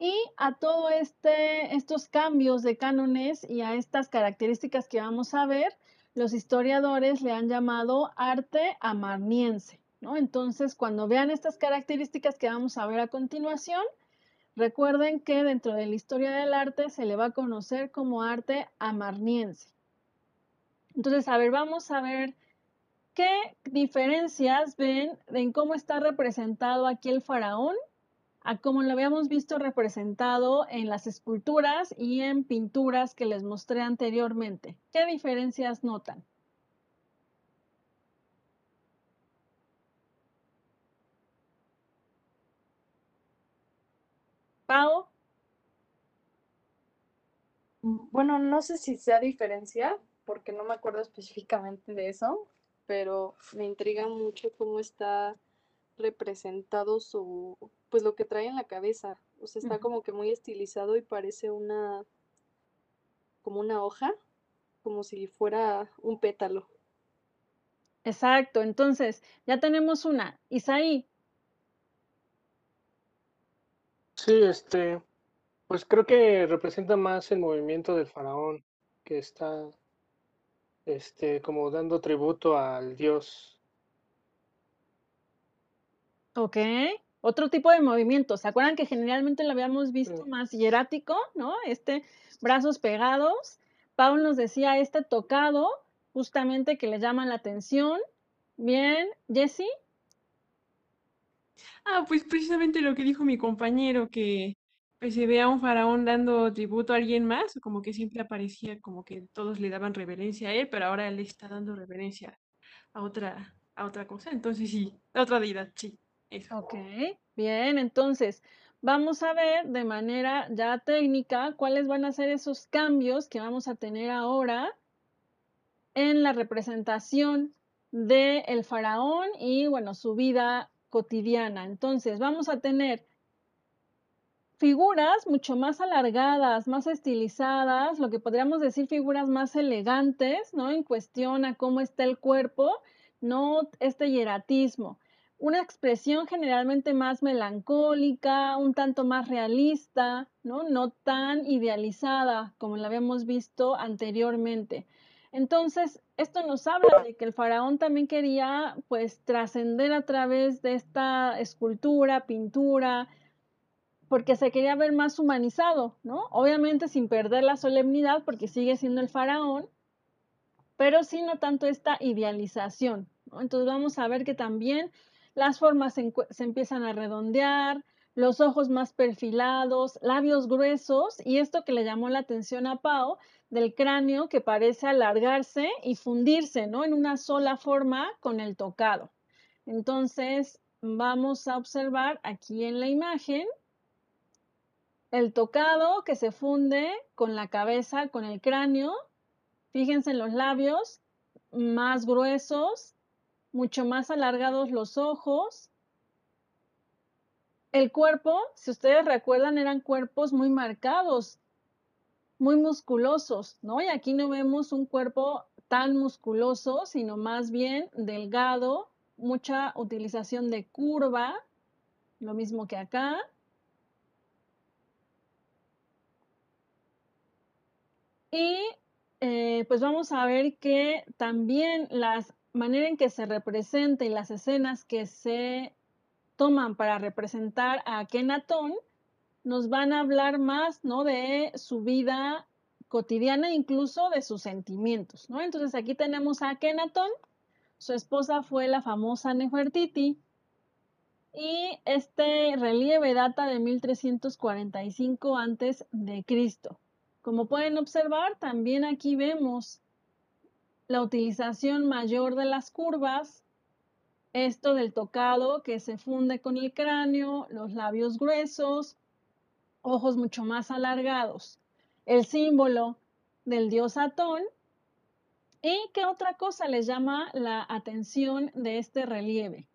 y a todos este, estos cambios de cánones y a estas características que vamos a ver, los historiadores le han llamado arte amarniense. ¿no? Entonces, cuando vean estas características que vamos a ver a continuación, Recuerden que dentro de la historia del arte se le va a conocer como arte amarniense. Entonces, a ver, vamos a ver qué diferencias ven en cómo está representado aquí el faraón a cómo lo habíamos visto representado en las esculturas y en pinturas que les mostré anteriormente. ¿Qué diferencias notan? Pau. Bueno, no sé si sea diferencia, porque no me acuerdo específicamente de eso, pero me intriga mucho cómo está representado su, pues lo que trae en la cabeza. O sea, está como que muy estilizado y parece una, como una hoja, como si fuera un pétalo. Exacto, entonces ya tenemos una. Isaí, Sí, este, pues creo que representa más el movimiento del faraón que está, este, como dando tributo al dios. Ok, otro tipo de movimiento. ¿Se acuerdan que generalmente lo habíamos visto más hierático, ¿no? Este, brazos pegados. Paul nos decía este tocado, justamente que le llama la atención. Bien, Jessie. Ah, pues precisamente lo que dijo mi compañero, que pues se ve a un faraón dando tributo a alguien más, como que siempre aparecía como que todos le daban reverencia a él, pero ahora él está dando reverencia a otra, a otra cosa. Entonces sí, a otra deidad, sí. Eso. Ok, bien, entonces vamos a ver de manera ya técnica cuáles van a ser esos cambios que vamos a tener ahora en la representación del el faraón y bueno, su vida cotidiana. Entonces, vamos a tener figuras mucho más alargadas, más estilizadas, lo que podríamos decir figuras más elegantes, ¿no? En cuestión a cómo está el cuerpo, no este hieratismo. Una expresión generalmente más melancólica, un tanto más realista, ¿no? No tan idealizada como la habíamos visto anteriormente. Entonces, esto nos habla de que el faraón también quería pues trascender a través de esta escultura, pintura, porque se quería ver más humanizado, ¿no? Obviamente sin perder la solemnidad, porque sigue siendo el faraón, pero sí no tanto esta idealización. Entonces vamos a ver que también las formas se, se empiezan a redondear, los ojos más perfilados, labios gruesos, y esto que le llamó la atención a Pau, del cráneo que parece alargarse y fundirse, ¿no? En una sola forma con el tocado. Entonces, vamos a observar aquí en la imagen el tocado que se funde con la cabeza, con el cráneo. Fíjense en los labios, más gruesos, mucho más alargados los ojos. El cuerpo, si ustedes recuerdan, eran cuerpos muy marcados, muy musculosos, ¿no? Y aquí no vemos un cuerpo tan musculoso, sino más bien delgado, mucha utilización de curva, lo mismo que acá. Y eh, pues vamos a ver que también la manera en que se representa y las escenas que se toman para representar a Kenatón nos van a hablar más, ¿no? De su vida cotidiana, incluso de sus sentimientos, ¿no? Entonces aquí tenemos a Kenatón, su esposa fue la famosa Nefertiti, y este relieve data de 1345 antes de Cristo. Como pueden observar, también aquí vemos la utilización mayor de las curvas, esto del tocado que se funde con el cráneo, los labios gruesos, ojos mucho más alargados. el símbolo del dios Atón. ¿Y qué otra cosa les llama la atención de este relieve?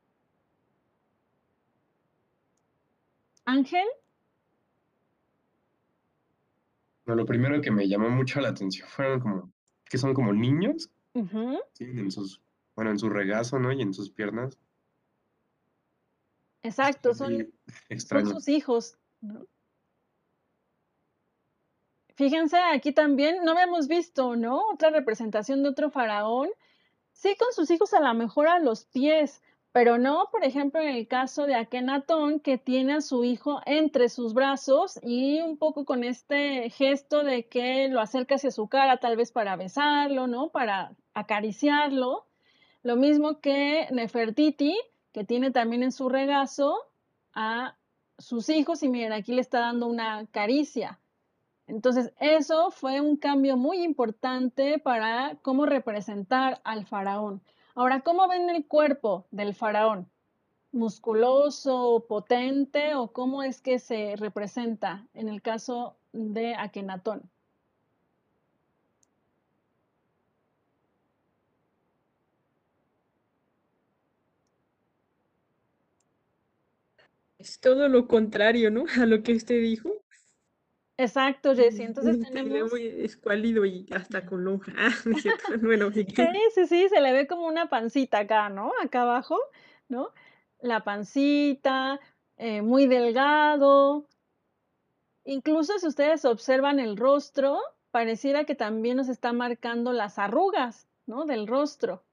Ángel. Lo primero que me llamó mucho la atención fueron como, que son como niños, En sus, bueno, en su regazo, ¿no? Y en sus piernas. Exacto, son, son extraño. sus hijos. ¿no? Fíjense, aquí también no habíamos visto, ¿no? Otra representación de otro faraón. Sí, con sus hijos a lo mejor a los pies, pero no, por ejemplo, en el caso de Akenatón, que tiene a su hijo entre sus brazos y un poco con este gesto de que lo acerca hacia su cara, tal vez para besarlo, ¿no? Para acariciarlo. Lo mismo que Nefertiti, que tiene también en su regazo a sus hijos y miren, aquí le está dando una caricia. Entonces, eso fue un cambio muy importante para cómo representar al faraón. Ahora, ¿cómo ven el cuerpo del faraón? ¿Musculoso, potente o cómo es que se representa en el caso de Akenatón? Es todo lo contrario, ¿no? A lo que usted dijo. Exacto, Jessie. Entonces Se ve tenemos... muy escuálido y hasta con lonja. Ah. Bueno. Sí, sí, sí, se le ve como una pancita acá, ¿no? Acá abajo, ¿no? La pancita, eh, muy delgado. Incluso si ustedes observan el rostro, pareciera que también nos está marcando las arrugas, ¿no? Del rostro.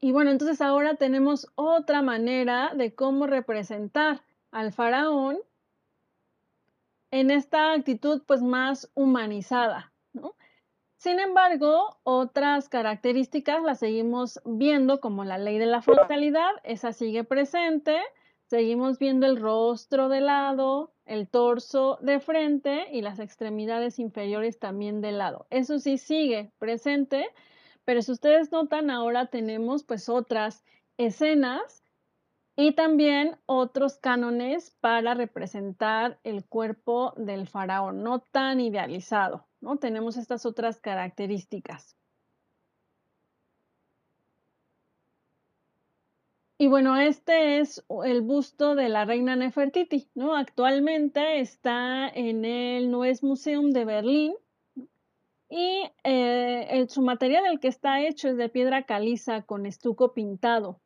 Y bueno, entonces ahora tenemos otra manera de cómo representar al faraón en esta actitud pues más humanizada. Sin embargo, otras características las seguimos viendo como la ley de la frontalidad, esa sigue presente, seguimos viendo el rostro de lado, el torso de frente y las extremidades inferiores también de lado. Eso sí sigue presente, pero si ustedes notan, ahora tenemos pues otras escenas y también otros cánones para representar el cuerpo del faraón, no tan idealizado, ¿no? Tenemos estas otras características. Y bueno, este es el busto de la reina Nefertiti, ¿no? Actualmente está en el Neues Museum de Berlín y eh, el, su material del que está hecho es de piedra caliza con estuco pintado.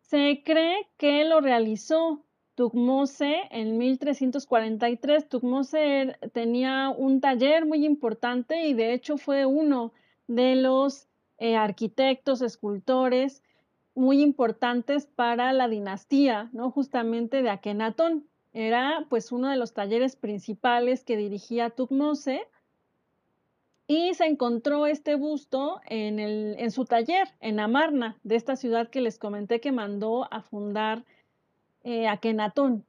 Se cree que lo realizó Tutmose en 1343. Tutmose tenía un taller muy importante y de hecho fue uno de los eh, arquitectos, escultores muy importantes para la dinastía, ¿no? Justamente de Akenatón. Era pues uno de los talleres principales que dirigía Tutmose y se encontró este busto en, el, en, su taller en Amarna, de esta ciudad que les comenté que mandó a fundar eh, Akenatón.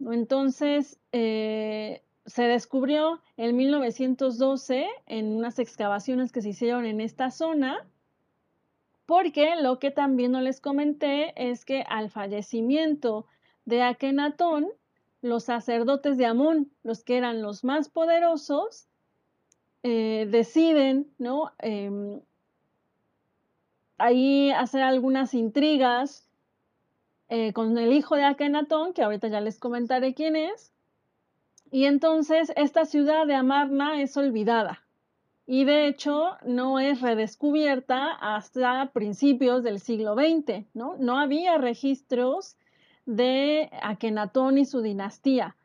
Entonces, eh, se descubrió en 1912 en unas excavaciones que se hicieron en esta zona, porque lo que también no les comenté es que al fallecimiento de Akenatón, los sacerdotes de Amón, los que eran los más poderosos, eh, deciden, ¿no? Eh, ahí hacer algunas intrigas eh, con el hijo de Akenatón, que ahorita ya les comentaré quién es. Y entonces esta ciudad de Amarna es olvidada. Y de hecho no es redescubierta hasta principios del siglo XX, ¿no? No había registros de Akenatón y su dinastía.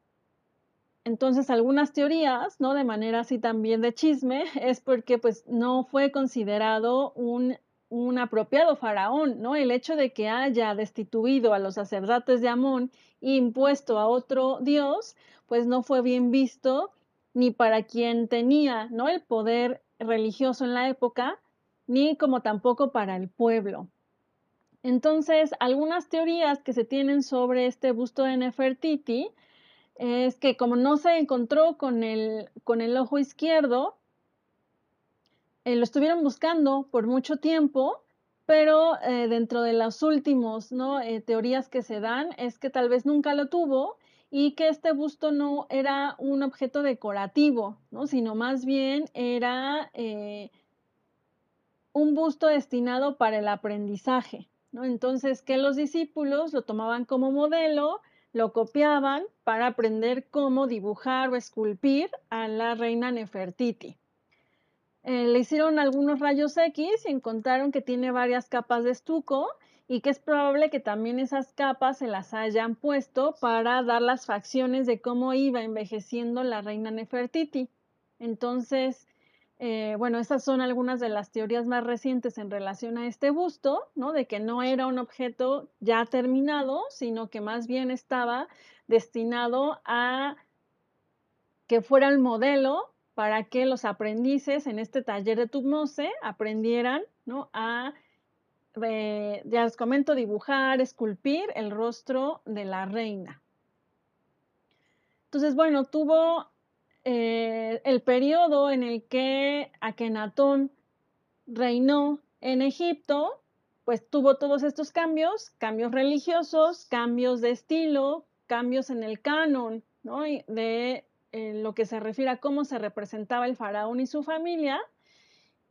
Entonces, algunas teorías, ¿no? De manera así también de chisme, es porque pues no fue considerado un, un, apropiado faraón, ¿no? El hecho de que haya destituido a los sacerdotes de Amón e impuesto a otro dios, pues no fue bien visto ni para quien tenía, ¿no? El poder religioso en la época, ni como tampoco para el pueblo. Entonces, algunas teorías que se tienen sobre este busto de Nefertiti, es que como no se encontró con el, con el ojo izquierdo, eh, lo estuvieron buscando por mucho tiempo, pero eh, dentro de las últimas ¿no? eh, teorías que se dan es que tal vez nunca lo tuvo y que este busto no era un objeto decorativo, ¿no? sino más bien era un busto destinado para el aprendizaje. ¿no? Entonces, que los discípulos lo tomaban como modelo, lo copiaban para aprender cómo dibujar o esculpir a la reina Nefertiti. Eh, le hicieron algunos rayos X y encontraron que tiene varias capas de estuco y que es probable que también esas capas se las hayan puesto para dar las facciones de cómo iba envejeciendo la reina Nefertiti. Entonces, eh, bueno, esas son algunas de las teorías más recientes en relación a este busto, ¿no? De que no era un objeto ya terminado, sino que más bien estaba destinado a que fuera el modelo para que los aprendices en este taller de Tutmose aprendieran, ¿no? A eh, ya les comento, dibujar, esculpir el rostro de la reina. Entonces, bueno, tuvo eh, el periodo en el que Akenatón reinó en Egipto, pues tuvo todos estos cambios, cambios religiosos, cambios de estilo, cambios en el canon, ¿no? de eh, lo que se refiere a cómo se representaba el faraón y su familia.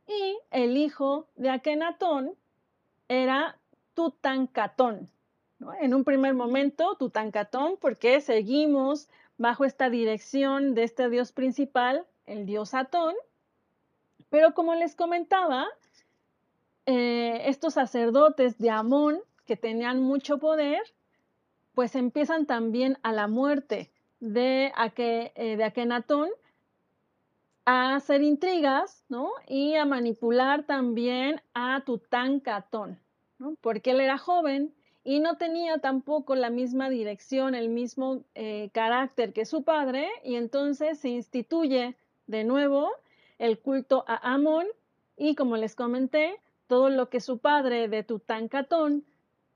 Y el hijo de Akenatón, era Tutankatón. En un primer momento, Tutankatón, porque seguimos bajo esta dirección de este dios principal, el dios Atón. Pero como les comentaba, eh, estos sacerdotes de Amón, que tenían mucho poder, pues empiezan también a la muerte de, eh, de Akenatón a hacer intrigas, ¿no? Y a manipular también a Tutankamón, ¿no? Porque él era joven y no tenía tampoco la misma dirección, el mismo eh, carácter que su padre, y entonces se instituye de nuevo el culto a Amón y como les comenté, todo lo que su padre de Tutankamón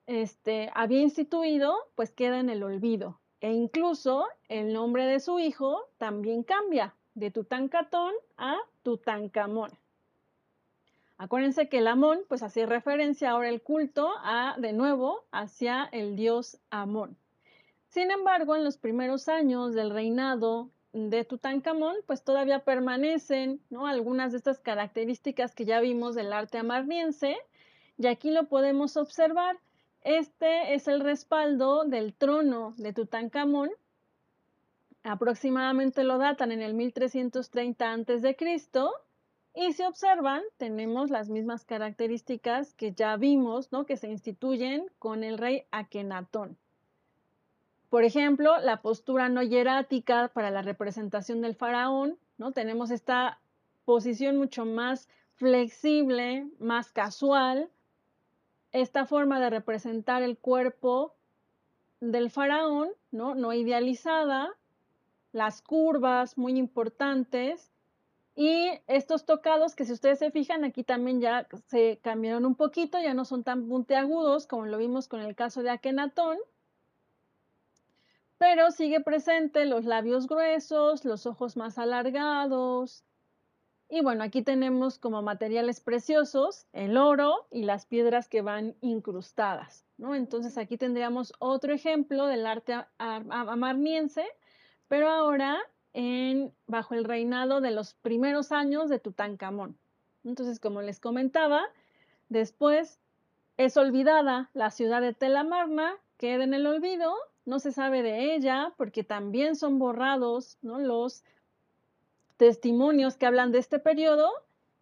este, había instituido, pues queda en el olvido. E incluso el nombre de su hijo también cambia, de Tutankamón a Tutankamón. Acuérdense que el Amón, pues hacía referencia ahora el culto a, de nuevo, hacia el dios Amón. Sin embargo, en los primeros años del reinado de Tutankamón, pues todavía permanecen ¿no? algunas de estas características que ya vimos del arte amarniense, y aquí lo podemos observar. Este es el respaldo del trono de Tutankamón, aproximadamente lo datan en el 1330 a.C. Y si observan, tenemos las mismas características que ya vimos, ¿no? que se instituyen con el rey Akenatón. Por ejemplo, la postura no hierática para la representación del faraón, ¿no? Tenemos esta posición mucho más flexible, más casual, esta forma de representar el cuerpo del faraón, ¿no? No idealizada, las curvas muy importantes y estos tocados que si ustedes se fijan aquí también ya se cambiaron un poquito, ya no son tan puntiagudos como lo vimos con el caso de Akenatón, pero sigue presente los labios gruesos, los ojos más alargados. Y bueno, aquí tenemos como materiales preciosos el oro y las piedras que van incrustadas. ¿no? Entonces aquí tendríamos otro ejemplo del arte amarniense pero ahora bajo el reinado de los primeros años de Tutankamón. Entonces, como les comentaba, después es olvidada la ciudad de Telamarna, queda en el olvido, no se sabe de ella porque también son borrados los testimonios que hablan de este periodo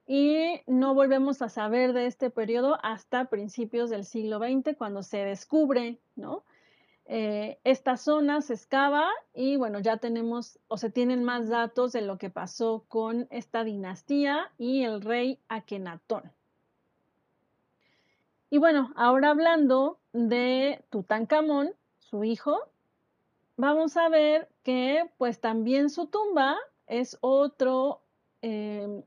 y no volvemos a saber de este periodo hasta principios del siglo XX cuando se descubre, ¿no? Eh, esta zona se excava y bueno, ya tenemos o se tienen más datos de lo que pasó con esta dinastía y el rey Akenatón. Y bueno, ahora hablando de Tutankamón, su hijo, vamos a ver que pues también su tumba es otro, em,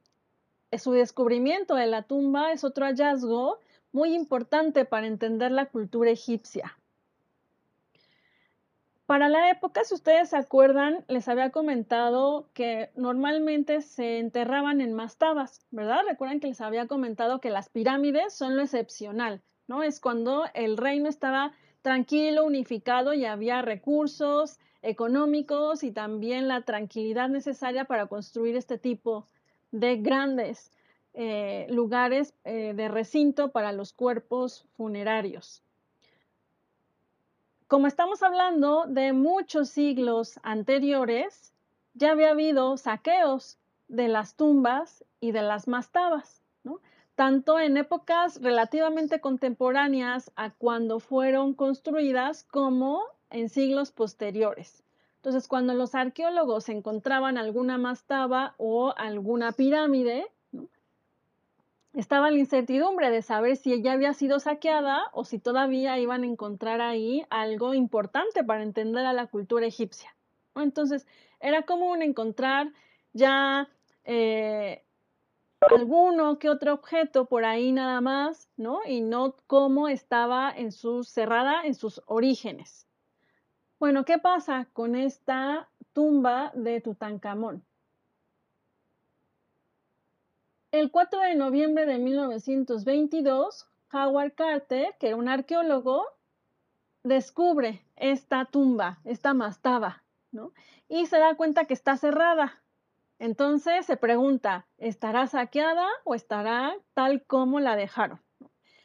su descubrimiento de la tumba es otro hallazgo muy importante para entender la cultura egipcia. Para la época, si ustedes se acuerdan, les había comentado que normalmente se enterraban en mastabas, ¿verdad? Recuerden que les había comentado que las pirámides son lo excepcional, ¿no? Es cuando el reino estaba tranquilo, unificado y había recursos, económicos y también la tranquilidad necesaria para construir este tipo de grandes eh, lugares eh, de recinto para los cuerpos funerarios. Como estamos hablando de muchos siglos anteriores, ya había habido saqueos de las tumbas y de las mastabas, tanto en épocas relativamente contemporáneas a cuando fueron construidas como en siglos posteriores. Entonces, cuando los arqueólogos encontraban alguna mastaba o alguna pirámide, estaba la incertidumbre de saber si ella había sido saqueada o si todavía iban a encontrar ahí algo importante para entender a la cultura egipcia. Entonces, era común encontrar ya eh, alguno que otro objeto por ahí nada más, ¿no? Y no cómo estaba en su cerrada en sus orígenes. Bueno, ¿qué pasa con esta tumba de Tutankamón? El 4 de noviembre de 1922, Howard Carter, que era un arqueólogo, descubre esta tumba, esta mastaba, ¿no? Y se da cuenta que está cerrada. Entonces se pregunta, ¿estará saqueada o estará tal como la dejaron?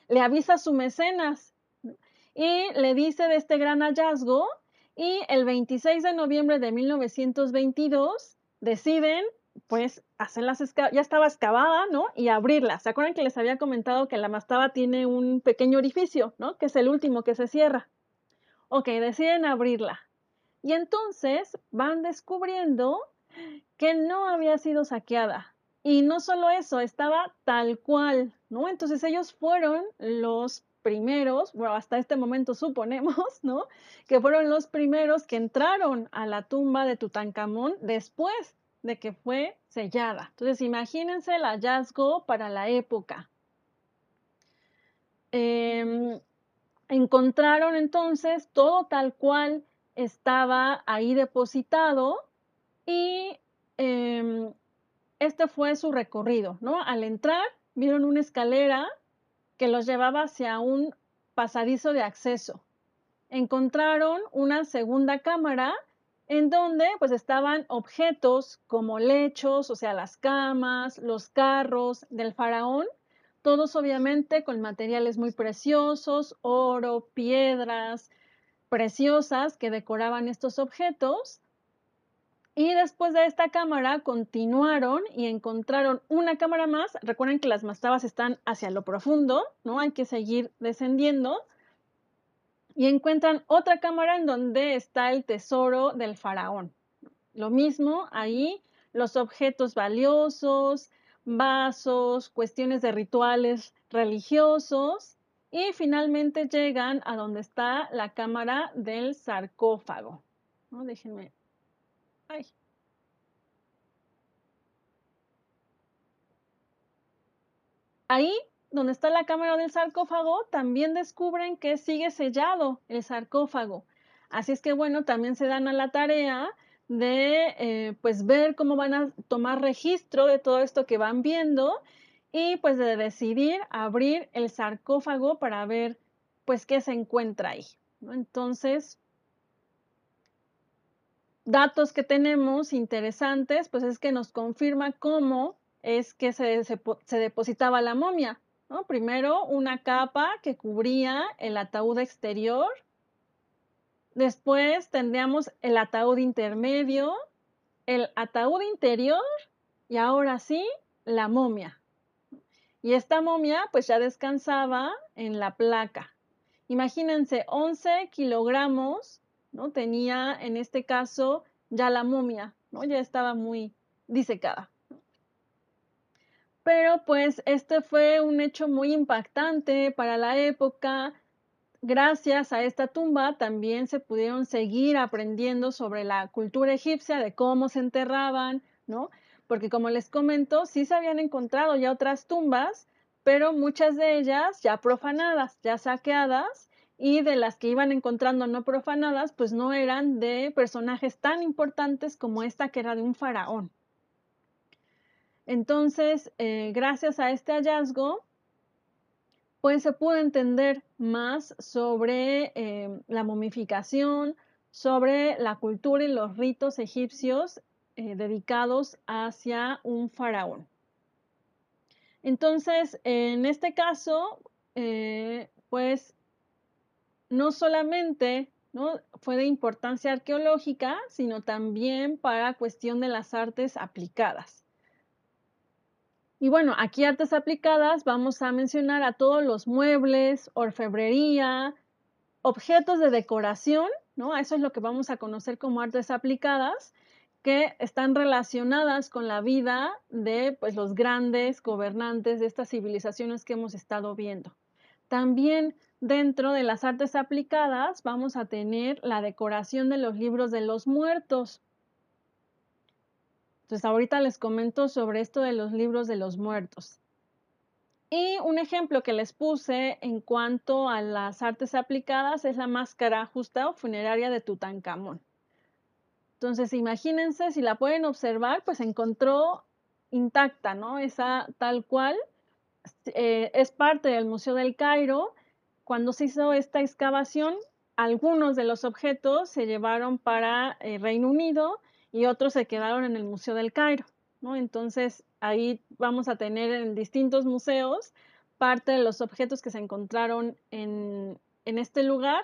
Le avisa a su mecenas y le dice de este gran hallazgo y el 26 de noviembre de 1922 deciden pues hacerlas, ya estaba excavada, ¿no? Y abrirla. ¿Se acuerdan que les había comentado que la mastaba tiene un pequeño orificio, ¿no? Que es el último que se cierra. Ok, deciden abrirla. Y entonces van descubriendo que no había sido saqueada. Y no solo eso, estaba tal cual, ¿no? Entonces ellos fueron los primeros, bueno, hasta este momento suponemos, ¿no? Que fueron los primeros que entraron a la tumba de Tutankamón después de que fue sellada. Entonces, imagínense el hallazgo para la época. Em, encontraron entonces todo tal cual estaba ahí depositado y em, este fue su recorrido, ¿no? Al entrar, vieron una escalera que los llevaba hacia un pasadizo de acceso. Encontraron una segunda cámara en donde pues estaban objetos como lechos, o sea, las camas, los carros del faraón, todos obviamente con materiales muy preciosos, oro, piedras preciosas que decoraban estos objetos. Y después de esta cámara continuaron y encontraron una cámara más. Recuerden que las mastabas están hacia lo profundo, ¿no? Hay que seguir descendiendo. Y encuentran otra cámara en donde está el tesoro del faraón. Lo mismo ahí, los objetos valiosos, vasos, cuestiones de rituales religiosos. Y finalmente llegan a donde está la cámara del sarcófago. ¿no? Déjenme Ahí, donde está la cámara del sarcófago, también descubren que sigue sellado el sarcófago. Así es que, bueno, también se dan a la tarea de eh, pues ver cómo van a tomar registro de todo esto que van viendo y pues de decidir abrir el sarcófago para ver pues qué se encuentra ahí. Entonces, datos que tenemos interesantes, pues es que nos confirma cómo es que se, depositaba la momia. Primero, una capa que cubría el ataúd exterior. Después tendríamos el ataúd intermedio, el ataúd interior y ahora sí, la momia. Y esta momia pues ya descansaba en la placa. Imagínense, 11 kilogramos ¿no? Tenía en este caso ya la momia, ¿no? Ya estaba muy disecada. Pero pues este fue un hecho muy impactante para la época. Gracias a esta tumba también se pudieron seguir aprendiendo sobre la cultura egipcia, de cómo se enterraban, ¿no? Porque como les comento, sí se habían encontrado ya otras tumbas, pero muchas de ellas ya profanadas, ya saqueadas, y de las que iban encontrando no profanadas, pues no eran de personajes tan importantes como esta que era de un faraón. Entonces, eh, gracias a este hallazgo, pues se pudo entender más sobre eh, la momificación, sobre la cultura y los ritos egipcios eh, dedicados hacia un faraón. Entonces, en este caso, pues no solamente fue de importancia arqueológica, sino también para cuestión de las artes aplicadas. Y bueno, aquí artes aplicadas vamos a mencionar a todos los muebles, orfebrería, objetos de decoración, ¿no? Eso es lo que vamos a conocer como artes aplicadas, que están relacionadas con la vida de pues, los grandes gobernantes de estas civilizaciones que hemos estado viendo. También dentro de las artes aplicadas vamos a tener la decoración de los libros de los muertos. Entonces ahorita les comento sobre esto de los libros de los muertos. Y un ejemplo que les puse en cuanto a las artes aplicadas es la máscara justa o funeraria de Tutankamón. Entonces, imagínense, si la pueden observar, pues encontró intacta, ¿no? Esa tal cual eh, es parte del Museo del Cairo. Cuando se hizo esta excavación, algunos de los objetos se llevaron para eh, Reino Unido y otros se quedaron en el Museo del Cairo, ¿no? Entonces, ahí vamos a tener en distintos museos parte de los objetos que se encontraron en, en este lugar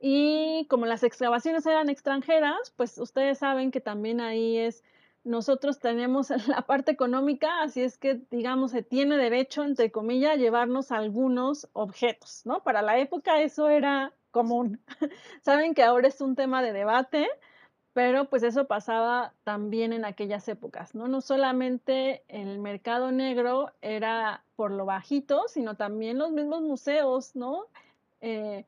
y como las excavaciones eran extranjeras, pues ustedes saben que también ahí es, nosotros tenemos la parte económica, así es que, digamos, se tiene derecho, entre comillas, a llevarnos algunos objetos, ¿no? Para la época eso era común. saben que ahora es un tema de debate, pero pues eso pasaba también en aquellas épocas, ¿no? No solamente el mercado negro era por lo bajito, sino también los mismos museos, ¿no? Eh,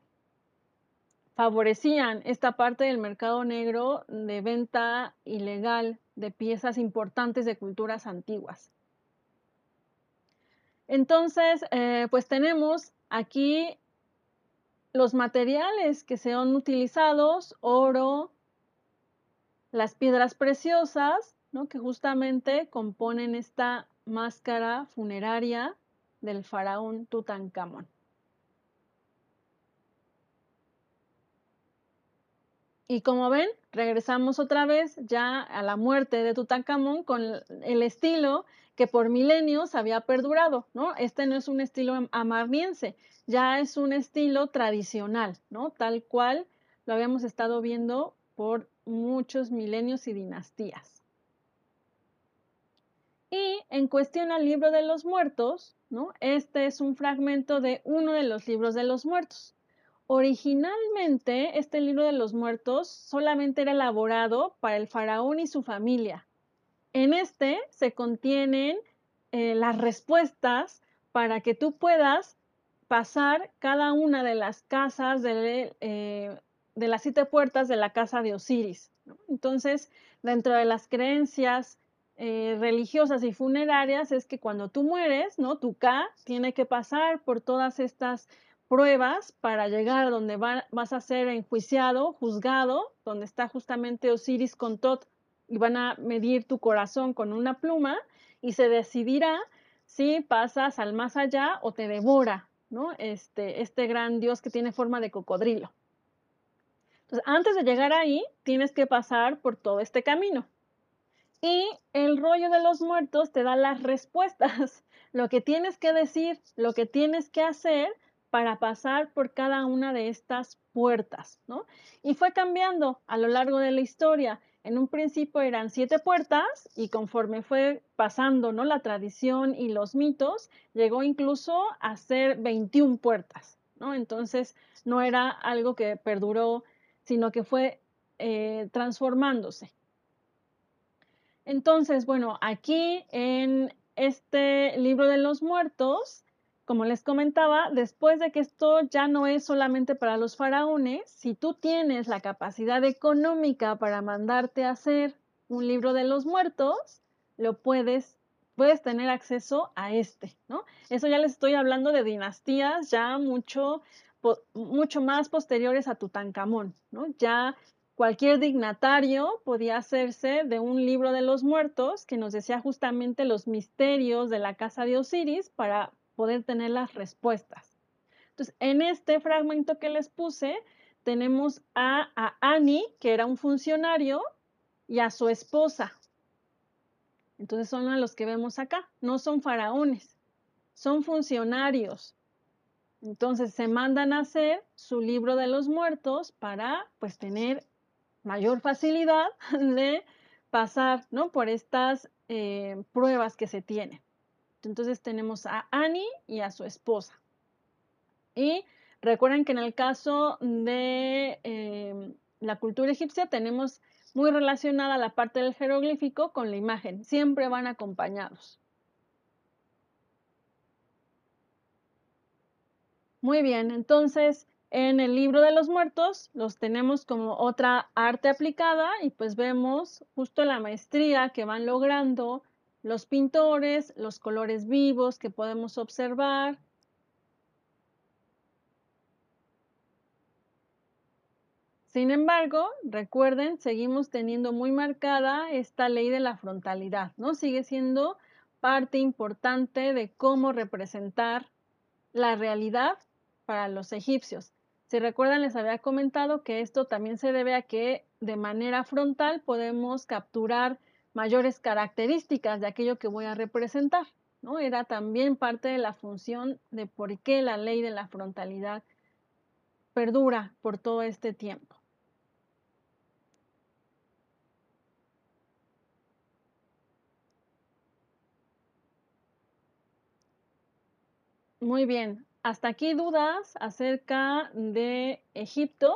favorecían esta parte del mercado negro de venta ilegal de piezas importantes de culturas antiguas. Entonces, eh, pues tenemos aquí los materiales que se han utilizado, oro, las piedras preciosas, ¿no? que justamente componen esta máscara funeraria del faraón Tutankamón. Y como ven, regresamos otra vez ya a la muerte de Tutankamón con el estilo que por milenios había perdurado, ¿no? Este no es un estilo amarniense, ya es un estilo tradicional, ¿no? Tal cual lo habíamos estado viendo por muchos milenios y dinastías. Y en cuestión al libro de los muertos, ¿no? Este es un fragmento de uno de los libros de los muertos. Originalmente, este libro de los muertos solamente era elaborado para el faraón y su familia. En este se contienen eh, las respuestas para que tú puedas pasar cada una de las casas de, eh, de las siete puertas de la casa de Osiris. Entonces, dentro de las creencias eh, religiosas y funerarias es que cuando tú mueres, ¿no? Tu K tiene que pasar por todas estas pruebas para llegar a donde vas a ser enjuiciado, juzgado, donde está justamente Osiris con Tot y van a medir tu corazón con una pluma y se decidirá si pasas al más allá o te devora, ¿no? Este, este gran dios que tiene forma de cocodrilo. Entonces, antes de llegar ahí, tienes que pasar por todo este camino. Y el rollo de los muertos te da las respuestas, lo que tienes que decir, lo que tienes que hacer para pasar por cada una de estas puertas, ¿no? Y fue cambiando a lo largo de la historia. En un principio eran siete puertas y conforme fue pasando, ¿no? La tradición y los mitos, llegó incluso a ser 21 puertas, ¿no? Entonces no era algo que perduró, sino que fue eh, transformándose. Entonces, bueno, aquí en este libro de los muertos, como les comentaba, después de que esto ya no es solamente para los faraones, si tú tienes la capacidad económica para mandarte a hacer un libro de los muertos, lo puedes, puedes tener acceso a este, ¿no? Eso ya les estoy hablando de dinastías ya mucho, mucho más posteriores a Tutankamón, ¿no? Ya cualquier dignatario podía hacerse de un libro de los muertos que nos decía justamente los misterios de la casa de Osiris para poder tener las respuestas. Entonces, en este fragmento que les puse, tenemos a, a Ani, que era un funcionario, y a su esposa. Entonces son a los que vemos acá, no son faraones, son funcionarios. Entonces se mandan a hacer su libro de los muertos para pues tener mayor facilidad de pasar ¿no? por estas eh, pruebas que se tienen. Entonces tenemos a Annie y a su esposa. Y recuerden que en el caso de eh, la cultura egipcia tenemos muy relacionada la parte del jeroglífico con la imagen. Siempre van acompañados. Muy bien, entonces en el libro de los muertos los tenemos como otra arte aplicada y pues vemos justo la maestría que van logrando los pintores, los colores vivos que podemos observar, Sin embargo, recuerden, seguimos teniendo muy marcada esta ley de la frontalidad, ¿no? Sigue siendo parte importante de cómo representar la realidad para los egipcios. Si recuerdan, les había comentado que esto también se debe a que de manera frontal podemos capturar mayores características de aquello que voy a representar, ¿no? Era también parte de la función de por qué la ley de la frontalidad perdura por todo este tiempo. Muy bien, hasta aquí dudas acerca de Egipto.